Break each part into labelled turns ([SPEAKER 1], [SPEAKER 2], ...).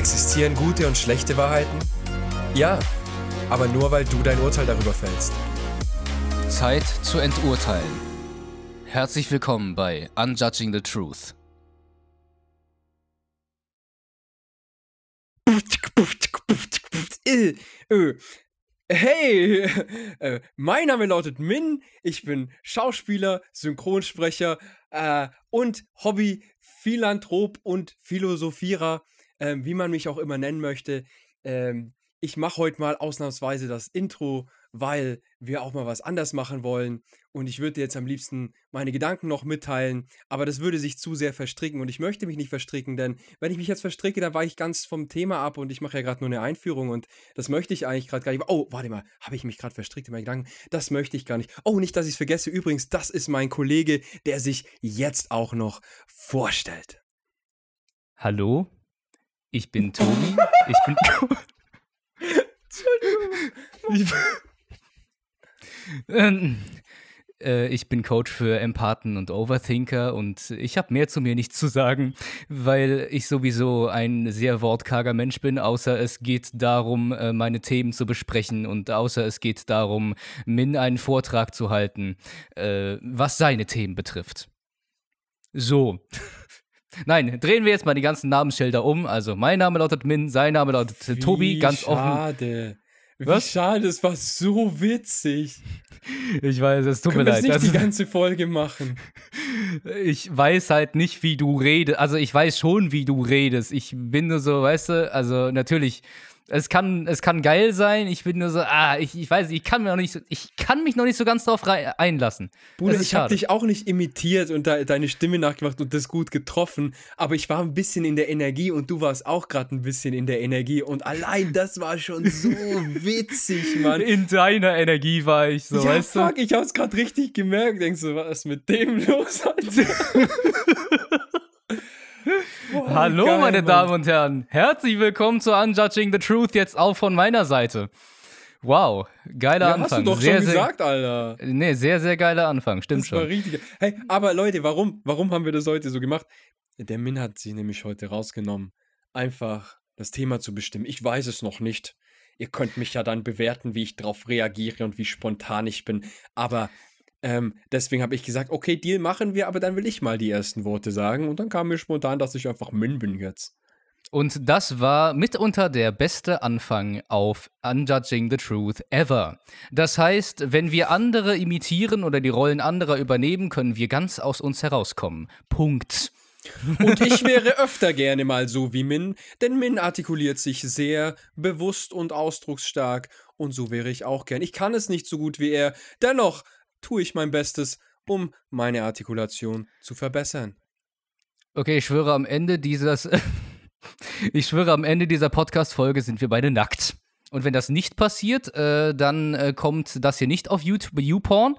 [SPEAKER 1] Existieren gute und schlechte Wahrheiten? Ja, aber nur weil du dein Urteil darüber fällst.
[SPEAKER 2] Zeit zu enturteilen. Herzlich willkommen bei Unjudging the Truth.
[SPEAKER 1] Äh, äh, Hey, äh, mein Name lautet Min, ich bin Schauspieler, Synchronsprecher äh, und Hobby-Philanthrop und Philosophierer, äh, wie man mich auch immer nennen möchte. Ähm, ich mache heute mal ausnahmsweise das Intro, weil wir auch mal was anders machen wollen. Und ich würde jetzt am liebsten meine Gedanken noch mitteilen, aber das würde sich zu sehr verstricken und ich möchte mich nicht verstricken, denn wenn ich mich jetzt verstricke, dann weiche ich ganz vom Thema ab und ich mache ja gerade nur eine Einführung und das möchte ich eigentlich gerade gar nicht. Oh, warte mal, habe ich mich gerade verstrickt in meinen Gedanken? Das möchte ich gar nicht. Oh, nicht, dass ich es vergesse. Übrigens, das ist mein Kollege, der sich jetzt auch noch vorstellt.
[SPEAKER 2] Hallo, ich bin Tobi. ich bin. Entschuldigung. Ich, ähm, äh, ich bin Coach für Empathen und Overthinker und ich habe mehr zu mir nicht zu sagen, weil ich sowieso ein sehr wortkarger Mensch bin, außer es geht darum, äh, meine Themen zu besprechen und außer es geht darum, Min einen Vortrag zu halten, äh, was seine Themen betrifft. So. Nein, drehen wir jetzt mal die ganzen Namensschilder um. Also, mein Name lautet Min, sein Name lautet Wie Tobi, ganz schade. offen.
[SPEAKER 1] Schade. Was? Wie schade, es war so witzig.
[SPEAKER 2] Ich weiß, es tut
[SPEAKER 1] Können
[SPEAKER 2] mir leid.
[SPEAKER 1] Wir nicht die ganze Folge machen.
[SPEAKER 2] Ich weiß halt nicht, wie du redest. Also ich weiß schon, wie du redest. Ich bin nur so, weißt du, also natürlich es kann, es kann geil sein. Ich bin nur so, ah, ich, ich weiß, ich kann, mir noch nicht so, ich kann mich noch nicht so ganz darauf einlassen.
[SPEAKER 1] Bruder, ich habe dich auch nicht imitiert und de deine Stimme nachgemacht und das gut getroffen, aber ich war ein bisschen in der Energie und du warst auch gerade ein bisschen in der Energie und allein das war schon so witzig, Mann.
[SPEAKER 2] In deiner Energie war ich so,
[SPEAKER 1] ja,
[SPEAKER 2] weißt
[SPEAKER 1] fuck,
[SPEAKER 2] du?
[SPEAKER 1] ich hab's gerade richtig gemerkt. Denkst du, was ist mit dem los?
[SPEAKER 2] Boah, Hallo, geil, meine. Damen und Herren. Herzlich willkommen zu Unjudging the Truth, jetzt auch von meiner Seite. Wow, geiler ja, Anfang. Hast du
[SPEAKER 1] doch
[SPEAKER 2] sehr,
[SPEAKER 1] schon gesagt, Alter.
[SPEAKER 2] Nee, sehr, sehr geiler Anfang, stimmt das schon. War
[SPEAKER 1] richtig. Hey, aber Leute, warum, warum haben wir das heute so gemacht? Der Min hat sich nämlich heute rausgenommen, einfach das Thema zu bestimmen. Ich weiß es noch nicht. Ihr könnt mich ja dann bewerten, wie ich darauf reagiere und wie spontan ich bin. Aber ähm, deswegen habe ich gesagt, okay, Deal machen wir, aber dann will ich mal die ersten Worte sagen. Und dann kam mir spontan, dass ich einfach Min bin jetzt.
[SPEAKER 2] Und das war mitunter der beste Anfang auf Unjudging the Truth ever. Das heißt, wenn wir andere imitieren oder die Rollen anderer übernehmen, können wir ganz aus uns herauskommen. Punkt.
[SPEAKER 1] Und ich wäre öfter gerne mal so wie Min, denn Min artikuliert sich sehr bewusst und ausdrucksstark und so wäre ich auch gern. Ich kann es nicht so gut wie er, dennoch tue ich mein Bestes, um meine Artikulation zu verbessern.
[SPEAKER 2] Okay, ich schwöre, am Ende dieses. ich schwöre, am Ende dieser Podcast-Folge sind wir beide nackt. Und wenn das nicht passiert, äh, dann äh, kommt das hier nicht auf YouTube, YouPorn.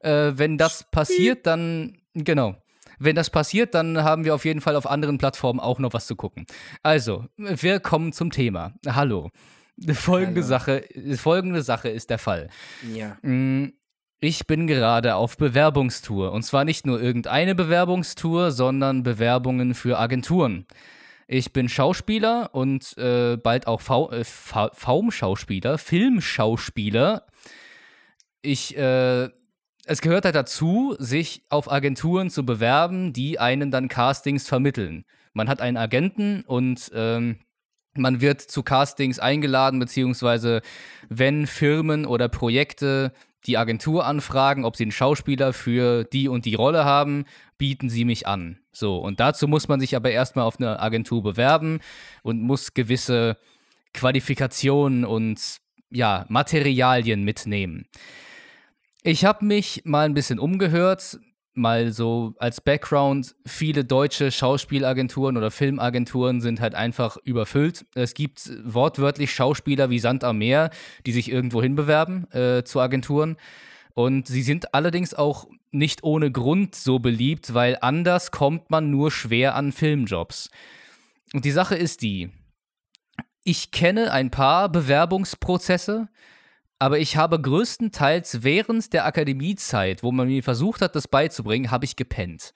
[SPEAKER 2] Äh, wenn das passiert, dann. Genau. Wenn das passiert, dann haben wir auf jeden Fall auf anderen Plattformen auch noch was zu gucken. Also, wir kommen zum Thema. Hallo. Folgende, Hallo. Sache, folgende Sache ist der Fall.
[SPEAKER 1] Ja.
[SPEAKER 2] Mm, ich bin gerade auf Bewerbungstour. Und zwar nicht nur irgendeine Bewerbungstour, sondern Bewerbungen für Agenturen. Ich bin Schauspieler und äh, bald auch Fa äh, Fa Faumschauspieler, Filmschauspieler. Ich, äh, es gehört halt dazu, sich auf Agenturen zu bewerben, die einen dann Castings vermitteln. Man hat einen Agenten und ähm, man wird zu Castings eingeladen, beziehungsweise wenn Firmen oder Projekte die Agentur anfragen, ob sie einen Schauspieler für die und die Rolle haben, bieten sie mich an. So, und dazu muss man sich aber erstmal auf eine Agentur bewerben und muss gewisse Qualifikationen und ja, Materialien mitnehmen. Ich habe mich mal ein bisschen umgehört, mal so als Background, viele deutsche Schauspielagenturen oder Filmagenturen sind halt einfach überfüllt. Es gibt wortwörtlich Schauspieler wie Sand am Meer, die sich irgendwo hinbewerben äh, zu Agenturen. Und sie sind allerdings auch nicht ohne Grund so beliebt, weil anders kommt man nur schwer an Filmjobs. Und die Sache ist die, ich kenne ein paar Bewerbungsprozesse, aber ich habe größtenteils während der Akademiezeit, wo man mir versucht hat, das beizubringen, habe ich gepennt.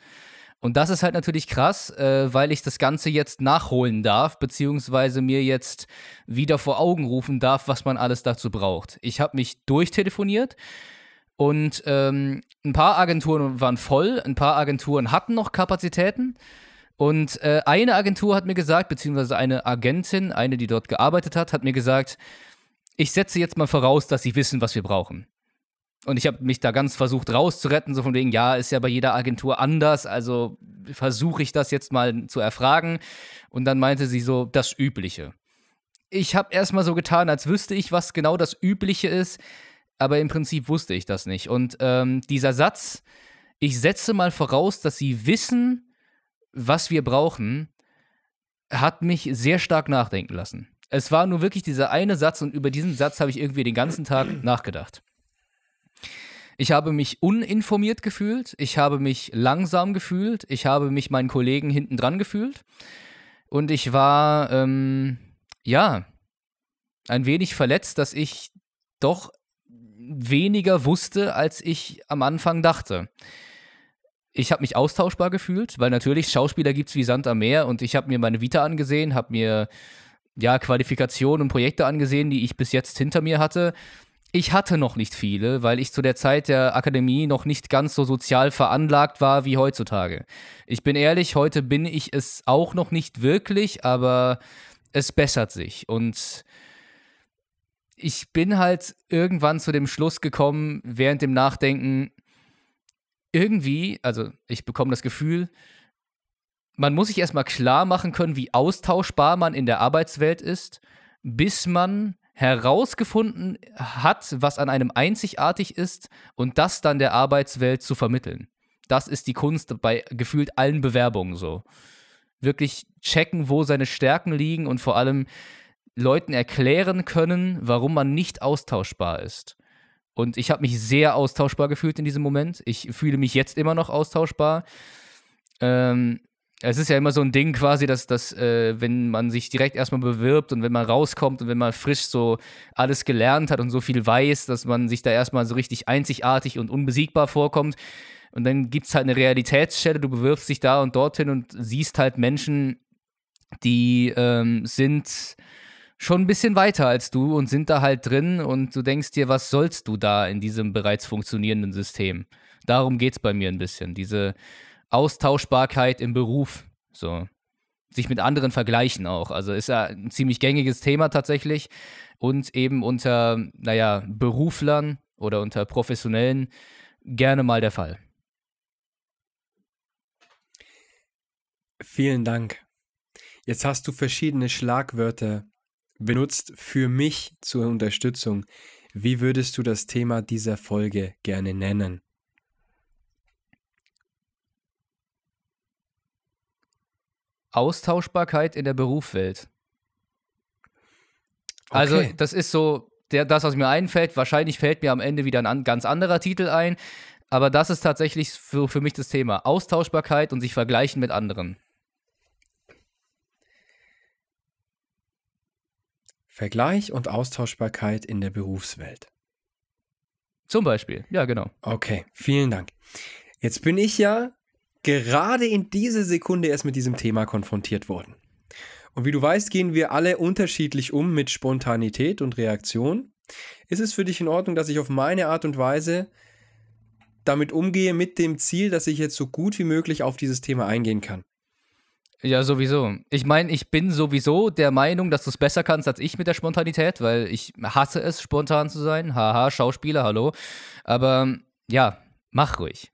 [SPEAKER 2] Und das ist halt natürlich krass, äh, weil ich das Ganze jetzt nachholen darf, beziehungsweise mir jetzt wieder vor Augen rufen darf, was man alles dazu braucht. Ich habe mich durchtelefoniert und ähm, ein paar Agenturen waren voll, ein paar Agenturen hatten noch Kapazitäten. Und äh, eine Agentur hat mir gesagt, beziehungsweise eine Agentin, eine, die dort gearbeitet hat, hat mir gesagt, ich setze jetzt mal voraus, dass sie wissen, was wir brauchen. Und ich habe mich da ganz versucht rauszuretten, so von wegen, ja, ist ja bei jeder Agentur anders, also versuche ich das jetzt mal zu erfragen. Und dann meinte sie so, das Übliche. Ich habe erstmal so getan, als wüsste ich, was genau das Übliche ist, aber im Prinzip wusste ich das nicht. Und ähm, dieser Satz, ich setze mal voraus, dass sie wissen, was wir brauchen, hat mich sehr stark nachdenken lassen. Es war nur wirklich dieser eine Satz und über diesen Satz habe ich irgendwie den ganzen Tag nachgedacht. Ich habe mich uninformiert gefühlt, ich habe mich langsam gefühlt, ich habe mich meinen Kollegen hinten dran gefühlt und ich war, ähm, ja, ein wenig verletzt, dass ich doch weniger wusste, als ich am Anfang dachte. Ich habe mich austauschbar gefühlt, weil natürlich Schauspieler gibt es wie Sand am Meer und ich habe mir meine Vita angesehen, habe mir ja Qualifikationen und Projekte angesehen, die ich bis jetzt hinter mir hatte ich hatte noch nicht viele, weil ich zu der Zeit der Akademie noch nicht ganz so sozial veranlagt war wie heutzutage. Ich bin ehrlich, heute bin ich es auch noch nicht wirklich, aber es bessert sich. Und ich bin halt irgendwann zu dem Schluss gekommen, während dem Nachdenken, irgendwie, also ich bekomme das Gefühl, man muss sich erstmal klar machen können, wie austauschbar man in der Arbeitswelt ist, bis man herausgefunden hat, was an einem einzigartig ist und das dann der Arbeitswelt zu vermitteln. Das ist die Kunst bei gefühlt allen Bewerbungen so. Wirklich checken, wo seine Stärken liegen und vor allem Leuten erklären können, warum man nicht austauschbar ist. Und ich habe mich sehr austauschbar gefühlt in diesem Moment. Ich fühle mich jetzt immer noch austauschbar. Ähm, es ist ja immer so ein Ding quasi, dass, dass äh, wenn man sich direkt erstmal bewirbt und wenn man rauskommt und wenn man frisch so alles gelernt hat und so viel weiß, dass man sich da erstmal so richtig einzigartig und unbesiegbar vorkommt. Und dann gibt es halt eine Realitätsstelle, du bewirbst dich da und dorthin und siehst halt Menschen, die ähm, sind schon ein bisschen weiter als du und sind da halt drin und du denkst dir, was sollst du da in diesem bereits funktionierenden System? Darum geht es bei mir ein bisschen. Diese Austauschbarkeit im Beruf. So. Sich mit anderen vergleichen auch. Also ist ja ein ziemlich gängiges Thema tatsächlich. Und eben unter, naja, Beruflern oder unter Professionellen gerne mal der Fall.
[SPEAKER 1] Vielen Dank. Jetzt hast du verschiedene Schlagwörter benutzt für mich zur Unterstützung. Wie würdest du das Thema dieser Folge gerne nennen?
[SPEAKER 2] Austauschbarkeit in der Berufswelt. Also, okay. das ist so der, das, was mir einfällt. Wahrscheinlich fällt mir am Ende wieder ein an, ganz anderer Titel ein. Aber das ist tatsächlich für, für mich das Thema. Austauschbarkeit und sich vergleichen mit anderen.
[SPEAKER 1] Vergleich und Austauschbarkeit in der Berufswelt.
[SPEAKER 2] Zum Beispiel, ja, genau.
[SPEAKER 1] Okay, vielen Dank. Jetzt bin ich ja gerade in dieser Sekunde erst mit diesem Thema konfrontiert worden. Und wie du weißt, gehen wir alle unterschiedlich um mit Spontanität und Reaktion. Ist es für dich in Ordnung, dass ich auf meine Art und Weise damit umgehe, mit dem Ziel, dass ich jetzt so gut wie möglich auf dieses Thema eingehen kann?
[SPEAKER 2] Ja, sowieso. Ich meine, ich bin sowieso der Meinung, dass du es besser kannst als ich mit der Spontanität, weil ich hasse es, spontan zu sein. Haha, Schauspieler, hallo. Aber ja, mach ruhig.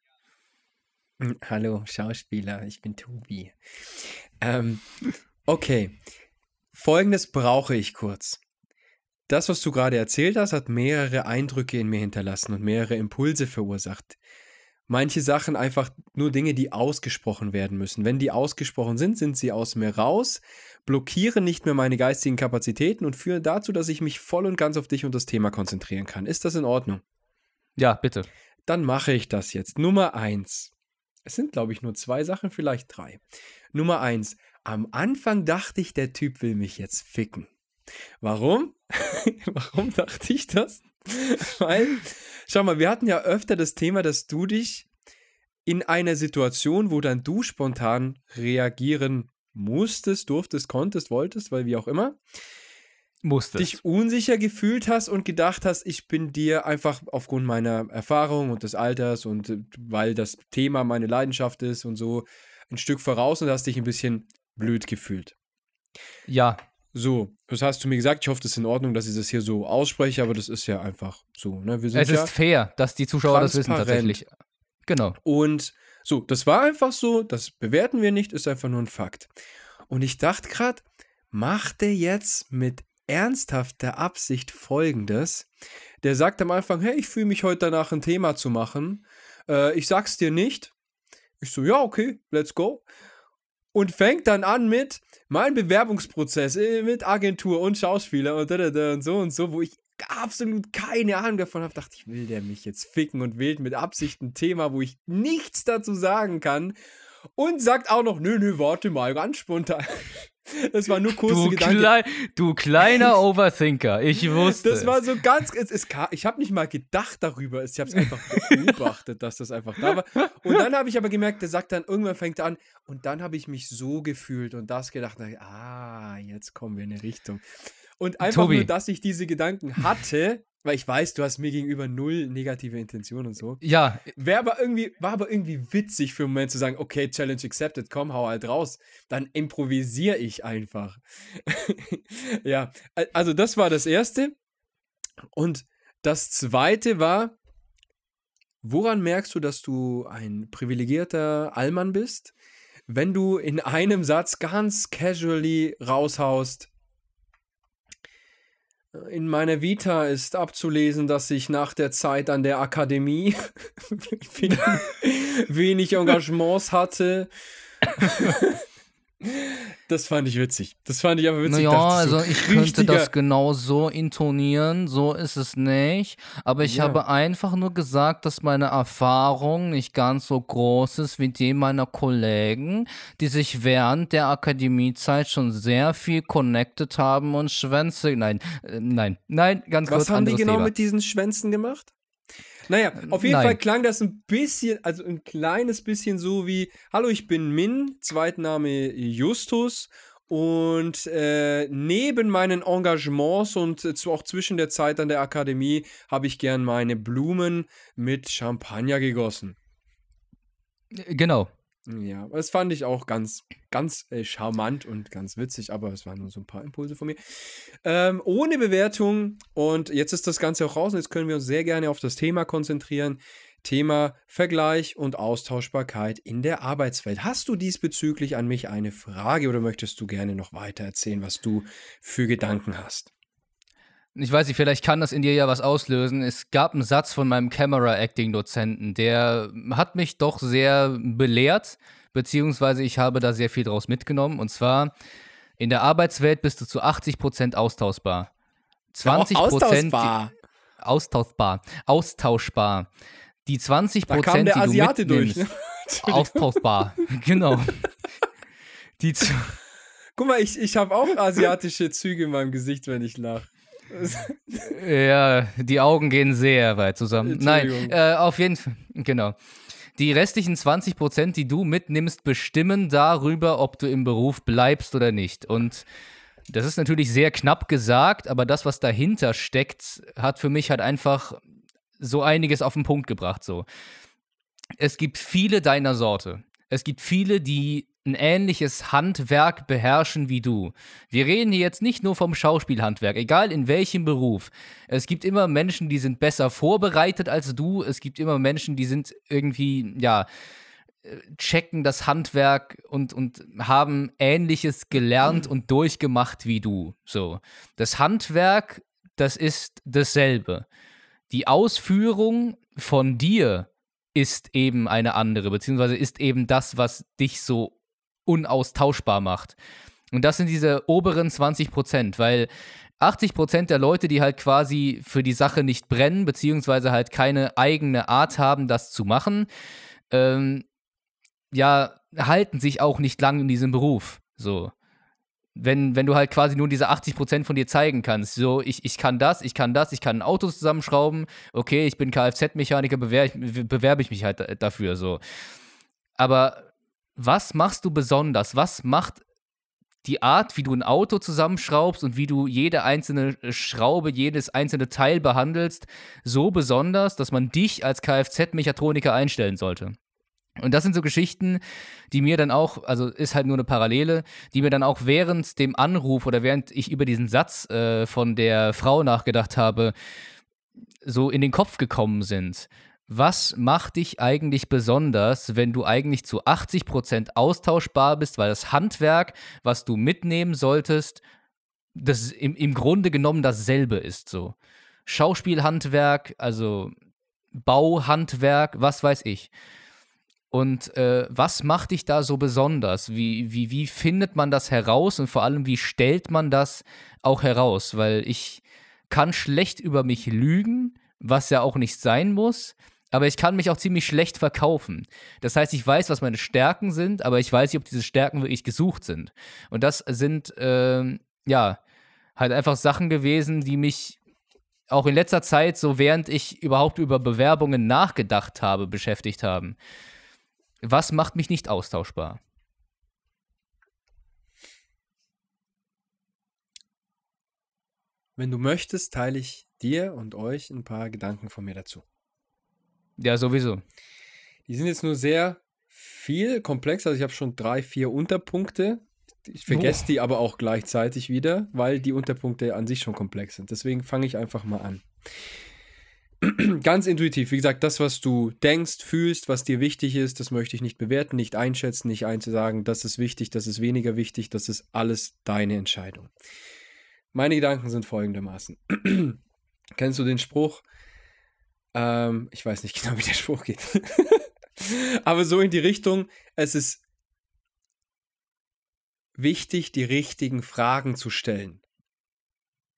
[SPEAKER 1] Hallo, Schauspieler, ich bin Tobi. Ähm, okay, folgendes brauche ich kurz. Das, was du gerade erzählt hast, hat mehrere Eindrücke in mir hinterlassen und mehrere Impulse verursacht. Manche Sachen einfach nur Dinge, die ausgesprochen werden müssen. Wenn die ausgesprochen sind, sind sie aus mir raus, blockieren nicht mehr meine geistigen Kapazitäten und führen dazu, dass ich mich voll und ganz auf dich und das Thema konzentrieren kann. Ist das in Ordnung?
[SPEAKER 2] Ja, bitte.
[SPEAKER 1] Dann mache ich das jetzt. Nummer eins. Es sind, glaube ich, nur zwei Sachen, vielleicht drei. Nummer eins. Am Anfang dachte ich, der Typ will mich jetzt ficken. Warum? Warum dachte ich das? Weil, schau mal, wir hatten ja öfter das Thema, dass du dich in einer Situation, wo dann du spontan reagieren musstest, durftest, konntest, wolltest, weil wie auch immer,
[SPEAKER 2] Musstest.
[SPEAKER 1] dich unsicher gefühlt hast und gedacht hast, ich bin dir einfach aufgrund meiner Erfahrung und des Alters und äh, weil das Thema meine Leidenschaft ist und so ein Stück voraus und hast dich ein bisschen blöd gefühlt.
[SPEAKER 2] Ja,
[SPEAKER 1] So, das hast du mir gesagt. Ich hoffe, das ist in Ordnung, dass ich das hier so ausspreche, aber das ist ja einfach so. Ne? Wir sind
[SPEAKER 2] es
[SPEAKER 1] ja
[SPEAKER 2] ist fair, dass die Zuschauer das wissen tatsächlich. Genau.
[SPEAKER 1] Und so, das war einfach so, das bewerten wir nicht, ist einfach nur ein Fakt. Und ich dachte gerade, macht der jetzt mit ernsthafter Absicht folgendes? Der sagt am Anfang, hey, ich fühle mich heute danach ein Thema zu machen. Äh, ich sag's dir nicht. Ich so, ja, okay, let's go. Und fängt dann an mit mein Bewerbungsprozess äh, mit Agentur und Schauspieler und, und so und so, wo ich absolut keine Ahnung davon habe. Dachte ich, will der mich jetzt ficken und wählt mit Absicht ein Thema, wo ich nichts dazu sagen kann. Und sagt auch noch, nö, nö, warte mal, ganz spontan. Das war nur kurze
[SPEAKER 2] Du,
[SPEAKER 1] Gedanken.
[SPEAKER 2] klei du kleiner Overthinker, ich wusste.
[SPEAKER 1] Das war so ganz, es, es, ich habe nicht mal gedacht darüber, ich habe es einfach beobachtet, dass das einfach da war. Und dann habe ich aber gemerkt, der sagt dann, irgendwann fängt er an und dann habe ich mich so gefühlt und das gedacht, ah, jetzt kommen wir in eine Richtung. Und einfach
[SPEAKER 2] Tobi.
[SPEAKER 1] nur, dass ich diese Gedanken hatte, weil ich weiß, du hast mir gegenüber null negative Intentionen und so.
[SPEAKER 2] ja,
[SPEAKER 1] Wäre aber irgendwie, war aber irgendwie witzig für einen Moment zu sagen, okay, Challenge accepted, komm, hau halt raus. Dann improvisiere ich einfach. ja, also das war das Erste. Und das Zweite war, woran merkst du, dass du ein privilegierter Allmann bist? Wenn du in einem Satz ganz casually raushaust, in meiner Vita ist abzulesen, dass ich nach der Zeit an der Akademie wenig- Engagements hatte. Das fand ich witzig. Das fand ich aber witzig.
[SPEAKER 2] naja,
[SPEAKER 1] dachte so,
[SPEAKER 2] also ich könnte das genau so intonieren, so ist es nicht. Aber ich
[SPEAKER 1] Ja.
[SPEAKER 2] habe einfach nur gesagt, dass meine Erfahrung nicht ganz so groß ist wie die meiner Kollegen, die sich während der Akademiezeit schon sehr viel connected haben und Schwänze. Nein, äh, nein, nein, ganz kurz
[SPEAKER 1] Was haben die genau
[SPEAKER 2] Thema.
[SPEAKER 1] mit diesen Schwänzen gemacht? Naja, auf jeden
[SPEAKER 2] nein.
[SPEAKER 1] Fall klang das ein bisschen, also ein kleines bisschen so wie: Hallo, ich bin Min, Zweitname Justus. Und äh, neben meinen Engagements und äh, auch zwischen der Zeit an der Akademie habe ich gern meine Blumen mit Champagner gegossen.
[SPEAKER 2] Genau.
[SPEAKER 1] Ja, das fand ich auch ganz, ganz äh, charmant und ganz witzig, aber es waren nur so ein paar Impulse von mir. Ähm, ohne Bewertung und jetzt ist das Ganze auch raus und jetzt können wir uns sehr gerne auf das Thema konzentrieren. Thema Vergleich und Austauschbarkeit in der Arbeitswelt. Hast du diesbezüglich an mich eine Frage oder möchtest du gerne noch weiter erzählen, was du für Gedanken hast?
[SPEAKER 2] Ich weiß nicht, vielleicht kann das in dir ja was auslösen. Es gab einen Satz von meinem Camera-Acting-Dozenten, der hat mich doch sehr belehrt, beziehungsweise ich habe da sehr viel draus mitgenommen. Und zwar, in der Arbeitswelt bist du zu 80% austauschbar. 20%
[SPEAKER 1] Austauschbar.
[SPEAKER 2] austauschbar. Austauschbar. Die 20%,
[SPEAKER 1] Da kam der
[SPEAKER 2] die du
[SPEAKER 1] Asiate durch.
[SPEAKER 2] mitnimmst,
[SPEAKER 1] ne?
[SPEAKER 2] Austauschbar. genau. Die,
[SPEAKER 1] Guck mal, ich, ich habe auch asiatische Züge in meinem Gesicht, wenn ich lache.
[SPEAKER 2] Ja, die Augen gehen sehr weit zusammen. Nein, äh, auf jeden Fall, genau. Die restlichen 20 Prozent, die du mitnimmst, bestimmen darüber, ob du im Beruf bleibst oder nicht. Und das ist natürlich sehr knapp gesagt, aber das, was dahinter steckt, hat für mich halt einfach so einiges auf den Punkt gebracht. So. Es gibt viele deiner Sorte. Es gibt viele, die ein ähnliches Handwerk beherrschen wie du. Wir reden hier jetzt nicht nur vom Schauspielhandwerk, egal in welchem Beruf. Es gibt immer Menschen, die sind besser vorbereitet als du. Es gibt immer Menschen, die sind irgendwie, ja, äh, checken das Handwerk und, und haben Ähnliches gelernt und durchgemacht wie du. So. Das Handwerk, das ist dasselbe. Die Ausführung von dir ist eben eine andere, beziehungsweise ist eben das, was dich so unaustauschbar macht. Und das sind diese oberen 20 Prozent, weil 80 Prozent der Leute, die halt quasi für die Sache nicht brennen, beziehungsweise halt keine eigene Art haben, das zu machen, ähm, ja, halten sich auch nicht lang in diesem Beruf. So. wenn, wenn du halt quasi nur diese 80% von dir zeigen kannst. So, ich, ich kann das, ich kann das, ich kann ein Auto zusammenschrauben, okay, ich bin Kfz-Mechaniker, bewerbe ich, bewerbe ich mich halt dafür. So. Aber was machst du besonders? Was macht die Art, wie du ein Auto zusammenschraubst und wie du jede einzelne Schraube, jedes einzelne Teil behandelst, so besonders, dass man dich als Kfz-Mechatroniker einstellen sollte. Und das sind so Geschichten, die mir dann auch, also ist halt nur eine Parallele, die mir dann auch während dem Anruf oder während ich über diesen Satz äh, von der Frau nachgedacht habe, so in den Kopf gekommen sind. Was macht dich eigentlich besonders, wenn du eigentlich zu 80% austauschbar bist, weil das Handwerk, was du mitnehmen solltest, das im, im Grunde genommen dasselbe ist so. Schauspielhandwerk, also Bauhandwerk, was weiß ich. Und äh, was macht dich da so besonders? Wie, wie, wie findet man das heraus und vor allem, wie stellt man das auch heraus? Weil ich kann schlecht über mich lügen, was ja auch nicht sein muss, aber ich kann mich auch ziemlich schlecht verkaufen. Das heißt, ich weiß, was meine Stärken sind, aber ich weiß nicht, ob diese Stärken wirklich gesucht sind. Und das sind, äh, ja, halt einfach Sachen gewesen, die mich auch in letzter Zeit, so während ich überhaupt über Bewerbungen nachgedacht habe, beschäftigt haben. Was macht mich nicht austauschbar?
[SPEAKER 1] Wenn du möchtest, teile ich dir und euch ein paar Gedanken von mir dazu.
[SPEAKER 2] Ja, sowieso.
[SPEAKER 1] Die sind jetzt nur sehr viel komplex. Also ich habe schon drei, vier Unterpunkte. Ich vergesse oh. die aber auch gleichzeitig wieder, weil die Unterpunkte an sich schon komplex sind. Deswegen fange ich einfach mal an. ganz intuitiv. Wie gesagt, das, was du denkst, fühlst, was dir wichtig ist, das möchte ich nicht bewerten, nicht einschätzen, nicht einzusagen, das ist wichtig, das ist weniger wichtig, das ist alles deine Entscheidung. Meine Gedanken sind folgendermaßen. Kennst du den Spruch? Ähm, ich weiß nicht genau, wie der Spruch geht. Aber so in die Richtung, es ist wichtig, die richtigen Fragen zu stellen.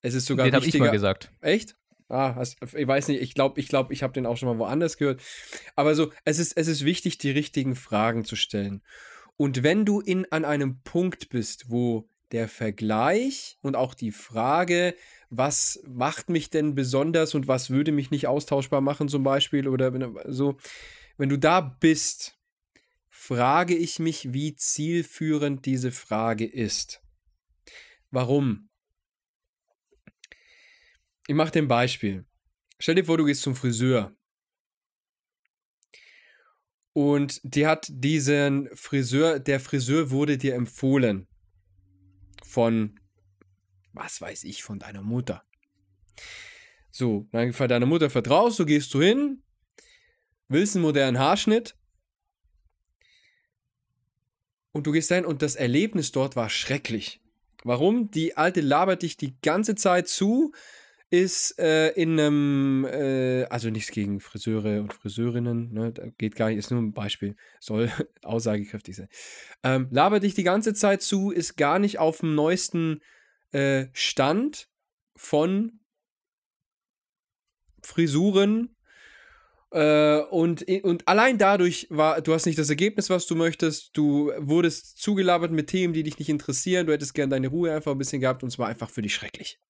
[SPEAKER 1] Es ist sogar
[SPEAKER 2] den wichtiger. Den habe ich mal gesagt.
[SPEAKER 1] Echt? Ah, hast, ich weiß nicht, ich glaube, ich, glaub, ich habe den auch schon mal woanders gehört. Aber so, es ist, es ist wichtig, die richtigen Fragen zu stellen. Und wenn du in, an einem Punkt bist, wo der Vergleich und auch die Frage, was macht mich denn besonders und was würde mich nicht austauschbar machen, zum Beispiel, oder so, wenn du da bist, frage ich mich, wie zielführend diese Frage ist. Warum? Ich mache dir ein Beispiel. Stell dir vor, du gehst zum Friseur. Und die hat diesen Friseur, der Friseur wurde dir empfohlen. Von, was weiß ich, von deiner Mutter. So, dann deiner Mutter vertraust, du gehst du hin, willst einen modernen Haarschnitt. Und du gehst dahin und das Erlebnis dort war schrecklich. Warum? Die Alte labert dich die ganze Zeit zu, ist äh, in einem, äh, also nichts gegen Friseure und Friseurinnen, ne, geht gar nicht, ist nur ein Beispiel, soll aussagekräftig sein. Ähm, labert dich die ganze Zeit zu, ist gar nicht auf dem neuesten äh, Stand von Frisuren. Äh, und, und allein dadurch war, du hast nicht das Ergebnis, was du möchtest, du wurdest zugelabert mit Themen, die dich nicht interessieren, du hättest gern deine Ruhe einfach ein bisschen gehabt und es war einfach für dich schrecklich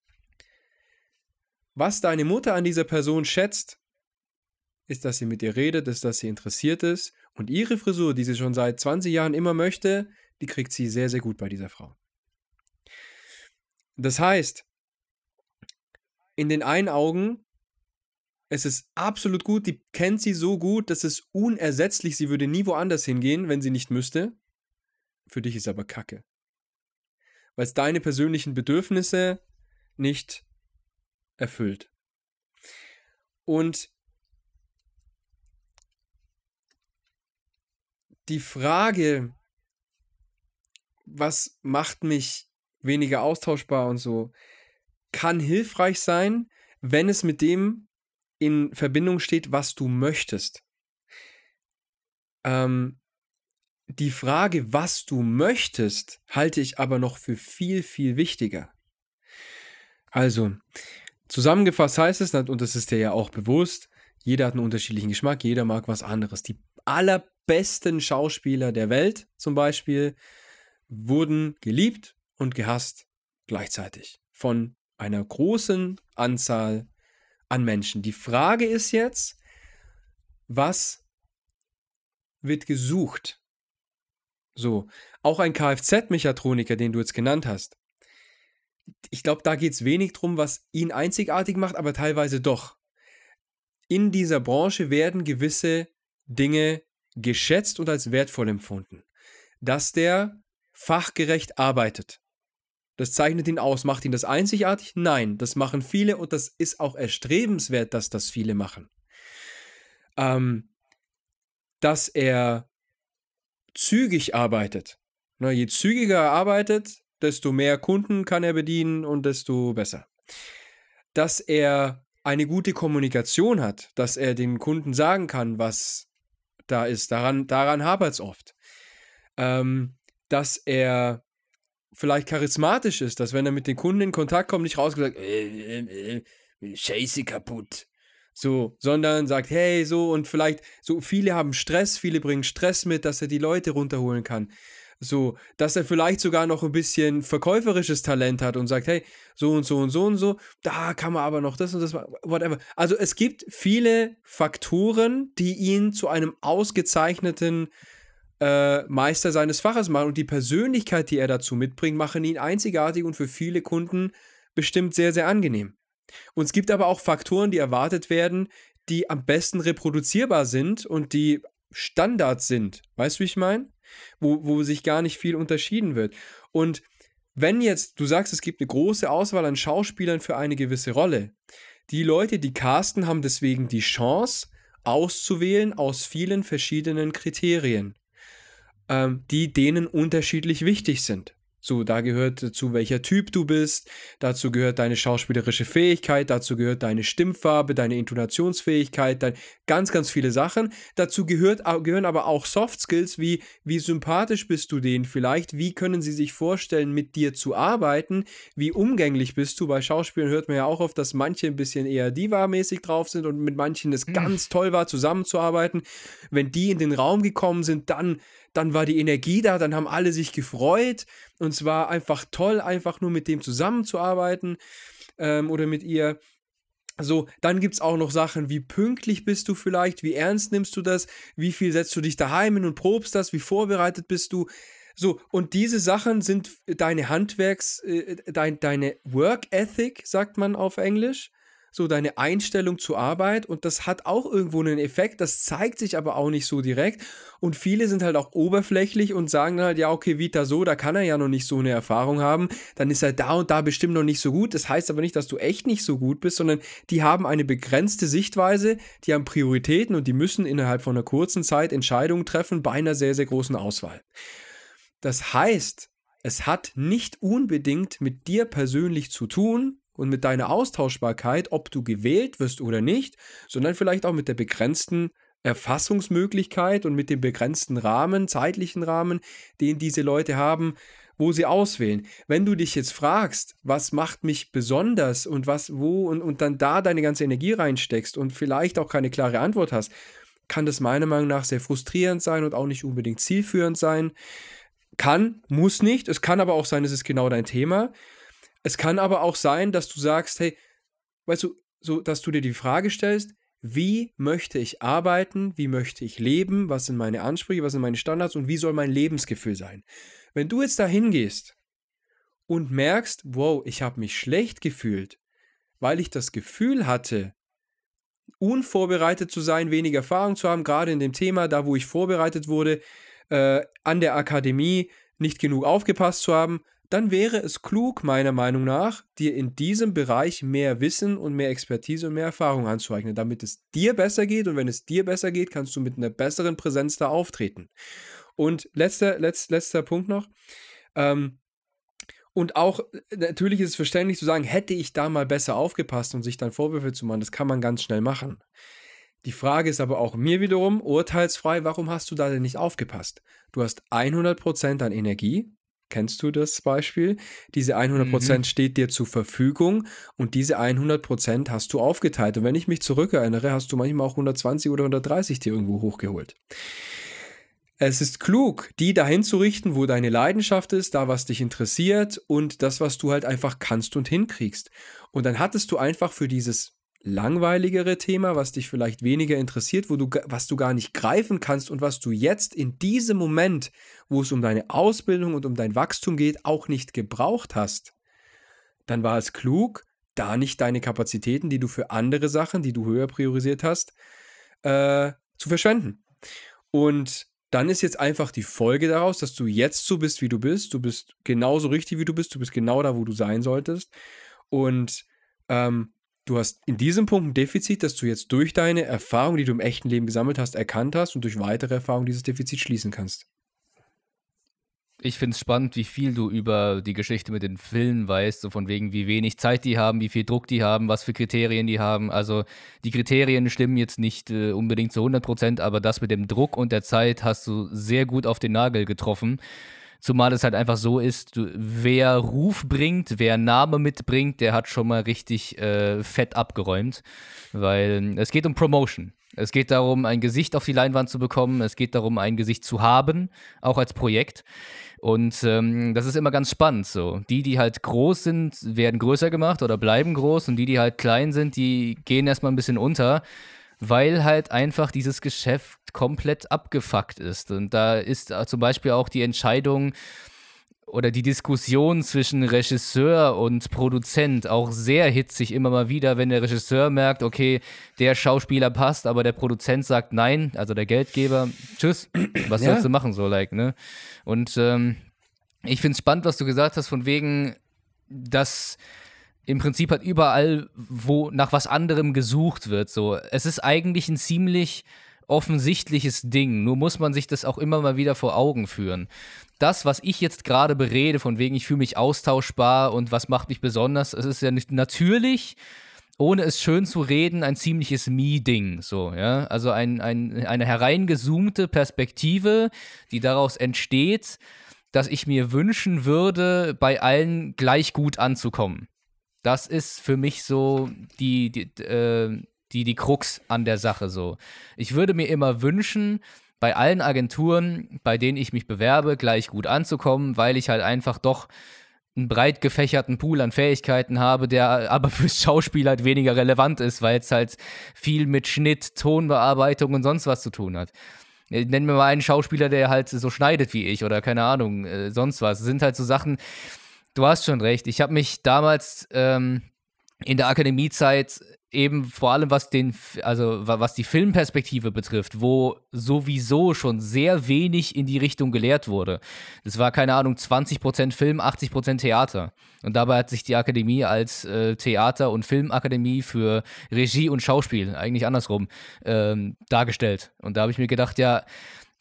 [SPEAKER 1] was deine Mutter an dieser Person schätzt, ist, dass sie mit ihr redet, ist, dass sie interessiert ist. Und ihre Frisur, die sie schon seit 20 Jahren immer möchte, die kriegt sie sehr, sehr gut bei dieser Frau. Das heißt, in den einen Augen, es ist absolut gut, die kennt sie so gut, dass es unersetzlich, sie würde nie woanders hingehen, wenn sie nicht müsste. Für dich ist aber Kacke. Weil es deine persönlichen Bedürfnisse nicht erfüllt. Und die Frage, was macht mich weniger austauschbar und so, kann hilfreich sein, wenn es mit dem in Verbindung steht, was du möchtest. Ähm, die Frage, was du möchtest, halte ich aber noch für viel, viel wichtiger. Also, Zusammengefasst heißt es, und das ist dir ja auch bewusst, jeder hat einen unterschiedlichen Geschmack, jeder mag was anderes. Die allerbesten Schauspieler der Welt zum Beispiel wurden geliebt und gehasst gleichzeitig von einer großen Anzahl an Menschen. Die Frage ist jetzt, was wird gesucht? So, auch ein Kfz-Mechatroniker, den du jetzt genannt hast. Ich glaube, da geht es wenig drum, was ihn einzigartig macht, aber teilweise doch. In dieser Branche werden gewisse Dinge geschätzt und als wertvoll empfunden. Dass der fachgerecht arbeitet. Das zeichnet ihn aus. Macht ihn das einzigartig? Nein, das machen viele und das ist auch erstrebenswert, dass das viele machen. Ähm, dass er zügig arbeitet. Na, je zügiger er arbeitet, desto mehr Kunden kann er bedienen und desto besser. Dass er eine gute Kommunikation hat, dass er den Kunden sagen kann, was da ist. Daran, daran hapert es oft. Ähm, dass er vielleicht charismatisch ist, dass wenn er mit den Kunden in Kontakt kommt, nicht rausgesagt, äh, äh, äh, Scheiße kaputt. So, sondern sagt, hey, so und vielleicht, so viele haben Stress, viele bringen Stress mit, dass er die Leute runterholen kann. So, dass er vielleicht sogar noch ein bisschen verkäuferisches Talent hat und sagt, hey, so und so und so und so, da kann man aber noch das und das, whatever. Also es gibt viele Faktoren, die ihn zu einem ausgezeichneten äh, Meister seines Faches machen und die Persönlichkeit, die er dazu mitbringt, machen ihn einzigartig und für viele Kunden bestimmt sehr, sehr angenehm. Und es gibt aber auch Faktoren, die erwartet werden, die am besten reproduzierbar sind und die Standards sind. Weißt du, wie ich meine? Wo, wo sich gar nicht viel unterschieden wird. Und wenn jetzt, du sagst, es gibt eine große Auswahl an Schauspielern für eine gewisse Rolle, die Leute, die casten, haben deswegen die Chance, auszuwählen aus vielen verschiedenen Kriterien, ähm, die denen unterschiedlich wichtig sind. So, da gehört dazu, welcher Typ du bist, dazu gehört deine schauspielerische Fähigkeit, dazu gehört deine Stimmfarbe, deine Intonationsfähigkeit, dein, ganz, ganz viele Sachen. Dazu gehört, gehören aber auch Soft Skills wie, wie sympathisch bist du denen vielleicht, wie können sie sich vorstellen, mit dir zu arbeiten, wie umgänglich bist du. Bei Schauspielern hört man ja auch oft, dass manche ein bisschen eher Diva-mäßig drauf sind und mit manchen es mhm. ganz toll war, zusammenzuarbeiten. Wenn die in den Raum gekommen sind, dann dann war die Energie da, dann haben alle sich gefreut und es war einfach toll, einfach nur mit dem zusammenzuarbeiten ähm, oder mit ihr. So, dann gibt es auch noch Sachen, wie pünktlich bist du vielleicht, wie ernst nimmst du das, wie viel setzt du dich daheim hin und probst das, wie vorbereitet bist du. So, und diese Sachen sind deine Handwerks, äh, dein, deine Work Ethic, sagt man auf Englisch so deine Einstellung zur Arbeit und das hat auch irgendwo einen Effekt, das zeigt sich aber auch nicht so direkt. Und viele sind halt auch oberflächlich und sagen halt, ja, okay, Vita so, da kann er ja noch nicht so eine Erfahrung haben, dann ist er da und da bestimmt noch nicht so gut, das heißt aber nicht, dass du echt nicht so gut bist, sondern die haben eine begrenzte Sichtweise, die haben Prioritäten und die müssen innerhalb von einer kurzen Zeit Entscheidungen treffen bei einer sehr, sehr großen Auswahl. Das heißt, es hat nicht unbedingt mit dir persönlich zu tun, und mit deiner Austauschbarkeit, ob du gewählt wirst oder nicht, sondern vielleicht auch mit der begrenzten Erfassungsmöglichkeit und mit dem begrenzten Rahmen, zeitlichen Rahmen, den diese Leute haben, wo sie auswählen. Wenn du dich jetzt fragst, was macht mich besonders und was, wo und, und dann da deine ganze Energie reinsteckst und vielleicht auch keine klare Antwort hast, kann das meiner Meinung nach sehr frustrierend sein und auch nicht unbedingt zielführend sein. Kann, muss nicht. Es kann aber auch sein, es ist genau dein Thema. Es kann aber auch sein, dass du sagst, hey, weißt du, so, dass du dir die Frage stellst, wie möchte ich arbeiten, wie möchte ich leben, was sind meine Ansprüche, was sind meine Standards und wie soll mein Lebensgefühl sein. Wenn du jetzt da hingehst und merkst, wow, ich habe mich schlecht gefühlt, weil ich das Gefühl hatte, unvorbereitet zu sein, wenig Erfahrung zu haben, gerade in dem Thema, da wo ich vorbereitet wurde, äh, an der Akademie nicht genug aufgepasst zu haben, dann wäre es klug, meiner Meinung nach, dir in diesem Bereich mehr Wissen und mehr Expertise und mehr Erfahrung anzueignen, damit es dir besser geht. Und wenn es dir besser geht, kannst du mit einer besseren Präsenz da auftreten. Und letzter, letz, letzter Punkt noch. Ähm, und auch, natürlich ist es verständlich zu sagen, hätte ich da mal besser aufgepasst und sich dann Vorwürfe zu machen, das kann man ganz schnell machen. Die Frage ist aber auch mir wiederum, urteilsfrei, warum hast du da denn nicht aufgepasst? Du hast 100% an Energie, Kennst du das Beispiel? Diese 100% mhm. steht dir zur Verfügung und diese 100% hast du aufgeteilt. Und wenn ich mich zurückerinnere, hast du manchmal auch 120 oder 130 dir irgendwo hochgeholt. Es ist klug, die dahin zu richten, wo deine Leidenschaft ist, da was dich interessiert und das, was du halt einfach kannst und hinkriegst. Und dann hattest du einfach für dieses langweiligere Thema, was dich vielleicht weniger interessiert, wo du, was du gar nicht greifen kannst und was du jetzt in diesem Moment, wo es um deine Ausbildung und um dein Wachstum geht, auch nicht gebraucht hast, dann war es klug, da nicht deine Kapazitäten, die du für andere Sachen, die du höher priorisiert hast, äh, zu verschwenden. Und dann ist jetzt einfach die Folge daraus, dass du jetzt so bist, wie du bist. Du bist genauso richtig, wie du bist. Du bist genau da, wo du sein solltest. Und ähm, du hast in diesem Punkt ein Defizit, dass du jetzt durch deine Erfahrung, die du im echten Leben gesammelt hast, erkannt hast und durch weitere Erfahrungen dieses Defizit schließen kannst.
[SPEAKER 2] Ich finde es spannend, wie viel du über die Geschichte mit den Filmen weißt, so von wegen, wie wenig Zeit die haben, wie viel Druck die haben, was für Kriterien die haben. Also die Kriterien stimmen jetzt nicht äh, unbedingt zu 100 Prozent, aber das mit dem Druck und der Zeit hast du sehr gut auf den Nagel getroffen. Zumal es halt einfach so ist, du, wer Ruf bringt, wer Name mitbringt, der hat schon mal richtig äh, fett abgeräumt. Weil es geht um Promotion. Es geht darum, ein Gesicht auf die Leinwand zu bekommen. Es geht darum, ein Gesicht zu haben, auch als Projekt. Und ähm, das ist immer ganz spannend so. Die, die halt groß sind, werden größer gemacht oder bleiben groß und die, die halt klein sind, die gehen erstmal ein bisschen unter, weil halt einfach dieses Geschäft komplett abgefuckt ist. Und da ist äh, zum Beispiel auch die Entscheidung, oder die Diskussion zwischen Regisseur und Produzent auch sehr hitzig immer mal wieder, wenn der Regisseur merkt, okay, der Schauspieler passt, aber der Produzent sagt nein, also der Geldgeber, tschüss, was ja. sollst du machen, so like, ne? Und ähm, ich finde es spannend, was du gesagt hast, von wegen, dass im Prinzip halt überall, wo nach was anderem gesucht wird, so. Es ist eigentlich ein ziemlich offensichtliches Ding. Nur muss man sich das auch immer mal wieder vor Augen führen. Das, was ich jetzt gerade berede, von wegen ich fühle mich austauschbar und was macht mich besonders, es ist ja nicht natürlich, ohne es schön zu reden, ein ziemliches Me-Ding. So, ja. Also ein, ein, eine hereingezoomte Perspektive, die daraus entsteht, dass ich mir wünschen würde, bei allen gleich gut anzukommen. Das ist für mich so die, die äh, die, die Krux an der Sache so. Ich würde mir immer wünschen, bei allen Agenturen, bei denen ich mich bewerbe, gleich gut anzukommen, weil ich halt einfach doch einen breit gefächerten Pool an Fähigkeiten habe, der aber fürs Schauspiel halt weniger relevant ist, weil es halt viel mit Schnitt, Tonbearbeitung und sonst was zu tun hat. Nennen wir mal einen Schauspieler, der halt so schneidet wie ich oder keine Ahnung, äh, sonst was. Das sind halt so Sachen, du hast schon recht. Ich habe mich damals ähm, in der Akademiezeit eben vor allem was den, also was die Filmperspektive betrifft, wo sowieso schon sehr wenig in die Richtung gelehrt wurde. Es war, keine Ahnung, 20% Film, 80% Theater. Und dabei hat sich die Akademie als äh, Theater- und Filmakademie für Regie und Schauspiel, eigentlich andersrum, ähm, dargestellt. Und da habe ich mir gedacht, ja,